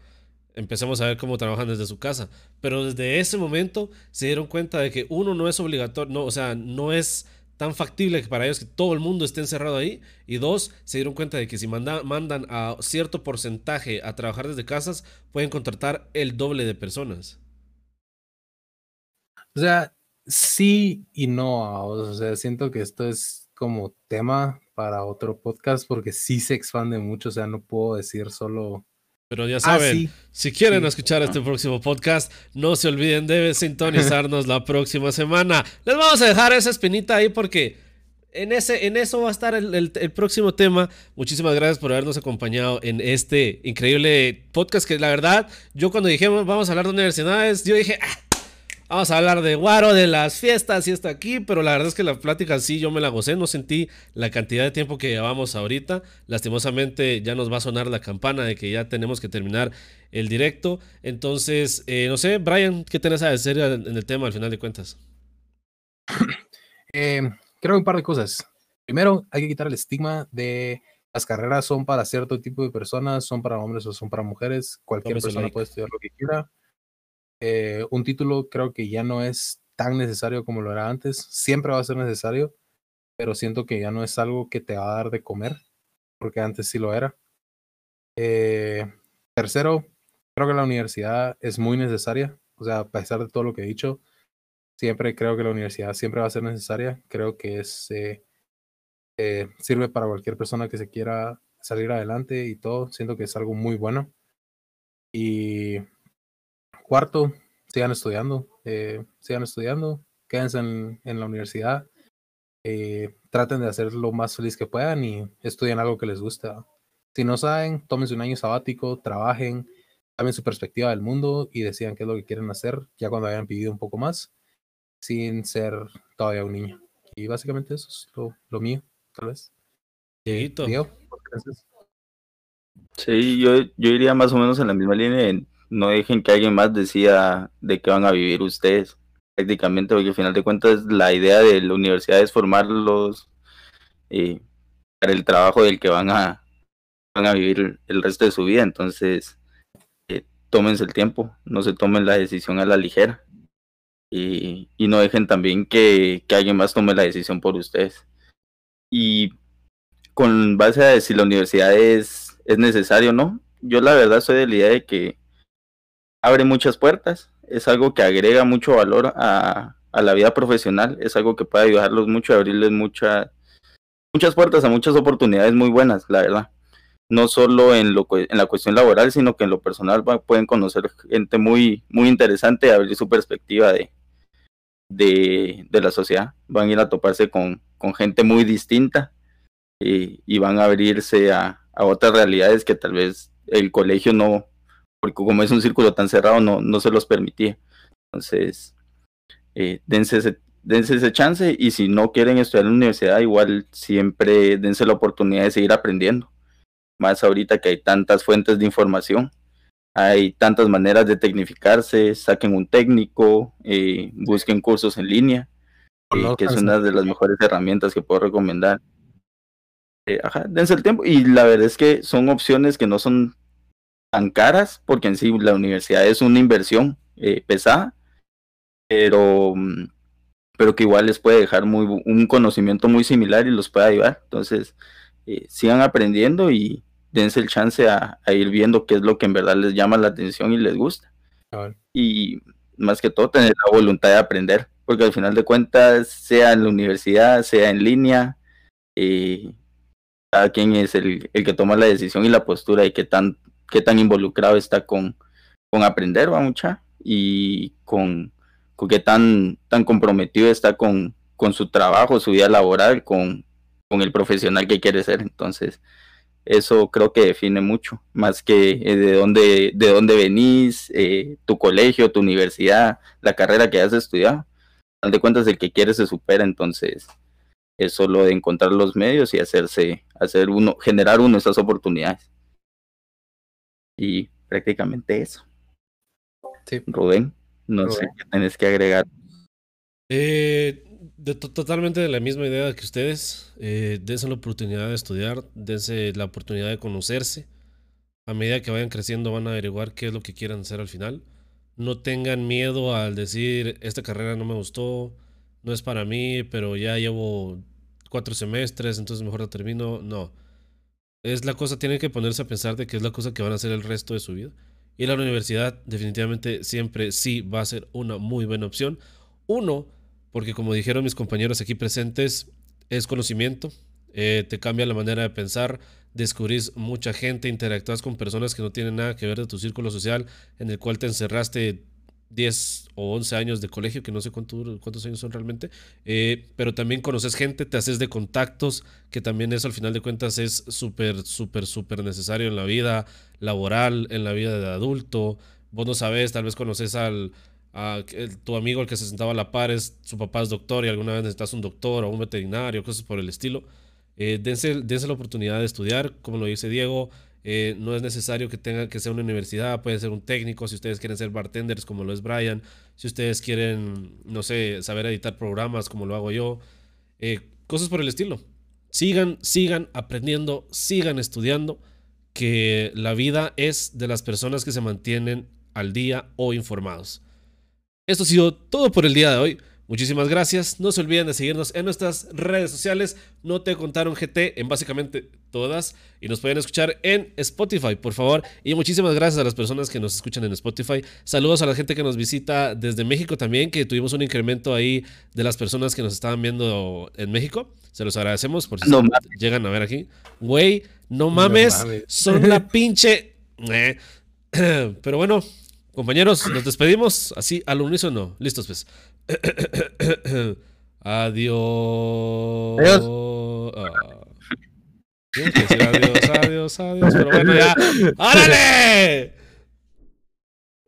[SPEAKER 3] empecemos a ver cómo trabajan desde su casa. Pero desde ese momento se dieron cuenta de que uno no es obligatorio, no, o sea, no es tan factible que para ellos que todo el mundo esté encerrado ahí. Y dos, se dieron cuenta de que si manda- mandan a cierto porcentaje a trabajar desde casas, pueden contratar el doble de personas.
[SPEAKER 2] O sea, sí y no. O sea, siento que esto es como tema para otro podcast porque sí se expande mucho. O sea, no puedo decir solo.
[SPEAKER 3] Pero ya
[SPEAKER 2] Ah,
[SPEAKER 3] saben,
[SPEAKER 2] sí.
[SPEAKER 3] si quieren
[SPEAKER 2] Sí.
[SPEAKER 3] escuchar este próximo podcast, no se olviden de sintonizarnos la próxima semana. Les vamos a dejar esa espinita ahí porque en, ese, en eso va a estar el, el- el próximo tema. Muchísimas gracias por habernos acompañado en este increíble podcast que la verdad, yo cuando dijimos vamos a hablar de universidades, yo dije, "Ah, vamos a hablar de Guaro, de las fiestas y esto aquí, pero la verdad es que la plática sí, yo me la gocé, no sentí la cantidad de tiempo que llevamos ahorita. Lastimosamente ya nos va a sonar la campana de que ya tenemos que terminar el directo. Entonces, eh, no sé, Brian, ¿qué tenés a decir en el tema al final de cuentas?
[SPEAKER 2] Eh, creo un par de cosas. Primero, hay que quitar el estigma de las carreras son para cierto tipo de personas, son para hombres o son para mujeres. Cualquier persona puede estudiar lo que quiera. Eh, un título creo que ya no es tan necesario como lo era antes. Siempre va a ser necesario, pero siento que ya no es algo que te va a dar de comer, porque antes sí lo era. Eh, tercero, creo que la universidad es muy necesaria. O sea, a pesar de todo lo que he dicho, siempre creo que la universidad siempre va a ser necesaria. Creo que es, eh, sirve para cualquier persona que se quiera salir adelante y todo. Siento que es algo muy bueno. Y cuarto, sigan estudiando, eh, sigan estudiando, quédense en, en la universidad, eh, traten de hacer lo más feliz que puedan y estudien algo que les gusta. Si no saben, tómense un año sabático, trabajen, cambien su perspectiva del mundo y decidan qué es lo que quieren hacer ya cuando hayan vivido un poco más, sin ser todavía un niño. Y básicamente eso es lo, lo mío, tal vez. Eh. Diego.
[SPEAKER 1] Sí, yo, yo iría más o menos en la misma línea. de No dejen que alguien más decida de qué van a vivir ustedes. Prácticamente, porque al final de cuentas la idea de la universidad es formarlos eh, para el trabajo del que van a, van a vivir el resto de su vida. Entonces, eh, tómense el tiempo, no se tomen la decisión a la ligera. Y, y no dejen también que, que alguien más tome la decisión por ustedes. Y con base a si la universidad es, es necesario no, yo la verdad soy de la idea de que abre muchas puertas, es algo que agrega mucho valor a, la vida profesional, es algo que puede ayudarlos mucho abrirles mucha, muchas puertas a muchas oportunidades muy buenas, la verdad. No solo en, lo, en la cuestión laboral, sino que en lo personal pueden conocer gente muy, muy interesante abrir su perspectiva de, de, la sociedad. Van a ir a toparse con, con gente muy distinta y, y van a abrirse a, a otras realidades que tal vez el colegio no, porque como es un círculo tan cerrado, no, no se los permitía. Entonces, eh, dense, ese, dense ese chance y si no quieren estudiar en la universidad, igual siempre dense la oportunidad de seguir aprendiendo. Más ahorita que hay tantas fuentes de información, hay tantas maneras de tecnificarse, saquen un técnico, eh, busquen cursos en línea, eh, que es una de las mejores herramientas que puedo recomendar. Eh, ajá, dense el tiempo. Y la verdad es que son opciones que no son tan caras, porque en sí la universidad es una inversión eh, pesada, pero, mm, pero que igual les puede dejar muy, un conocimiento muy similar y los puede ayudar. Entonces, eh, sigan aprendiendo y dense el chance a, a ir viendo qué es lo que en verdad les llama la atención y les gusta. Y más que todo, tener la voluntad de aprender, porque al final de cuentas, sea en la universidad, sea en línea, eh, cada quien es el, el que toma la decisión y la postura y qué tan, qué tan involucrado está con, con aprender, va mucha, y con, con qué tan, tan comprometido está con, con su trabajo, su vida laboral, con, con el profesional que quiere ser. Entonces, eso creo que define mucho, más que eh, de dónde, de dónde venís, eh, tu colegio, tu universidad, la carrera que has estudiado. Al de cuentas, el que quiere se supera, entonces es solo de encontrar los medios y hacerse, hacer uno, generar uno esas oportunidades. Y prácticamente eso.
[SPEAKER 2] Sí.
[SPEAKER 1] Rubén, no sé qué tenés que agregar.
[SPEAKER 3] Eh, de to- totalmente de la misma idea que ustedes. Eh, dense la oportunidad de estudiar, dense la oportunidad de conocerse. A medida que vayan creciendo van a averiguar qué es lo que quieran hacer al final. No tengan miedo al decir, esta carrera no me gustó, no es para mí, pero ya llevo cuatro semestres, entonces mejor la termino. No. Es la cosa, tienen que ponerse a pensar de que es la cosa que van a hacer el resto de su vida. A la universidad definitivamente siempre sí va a ser una muy buena opción. Uno, porque como dijeron mis compañeros aquí presentes, es conocimiento, eh, te cambia la manera de pensar, descubrís mucha gente, interactúas con personas que no tienen nada que ver de tu círculo social, en el cual te encerraste 10 o 11 años de colegio, que no sé cuánto cuántos años son realmente, eh, pero también conoces gente, te haces de contactos, que también eso al final de cuentas es súper, súper, súper necesario en la vida laboral, en la vida de adulto. Vos no sabes, tal vez conoces al, a tu amigo el que se sentaba a la par, es, su papá es doctor y alguna vez necesitas un doctor o un veterinario, cosas por el estilo. Eh, dense, dense la oportunidad de estudiar, como lo dice Diego. Eh, no es necesario que tenga que ser una universidad, puede ser un técnico, si ustedes quieren ser bartenders como lo es Brian, si ustedes quieren, no sé, saber editar programas como lo hago yo, eh, cosas por el estilo. Sigan, sigan aprendiendo, sigan estudiando, que la vida es de las personas que se mantienen al día o informados. Esto ha sido todo por el día de hoy. Muchísimas gracias. No se olviden de seguirnos en nuestras redes sociales. No te contaron GT en básicamente todas. Y nos pueden escuchar en Spotify, por favor. Y muchísimas gracias a las personas que nos escuchan en Spotify. Saludos a la gente que nos visita desde México también, que tuvimos un incremento ahí de las personas que nos estaban viendo en México. Se los agradecemos por si
[SPEAKER 1] No
[SPEAKER 3] llegan a ver aquí. Güey, no mames.
[SPEAKER 2] mames.
[SPEAKER 3] Son la pinche. Eh. Pero bueno, compañeros, nos despedimos así al unísono. Listos, pues. Adiós.
[SPEAKER 1] Adiós.
[SPEAKER 3] Ah. Adiós, adiós, adiós. Pero bueno, ya. ¡Árale!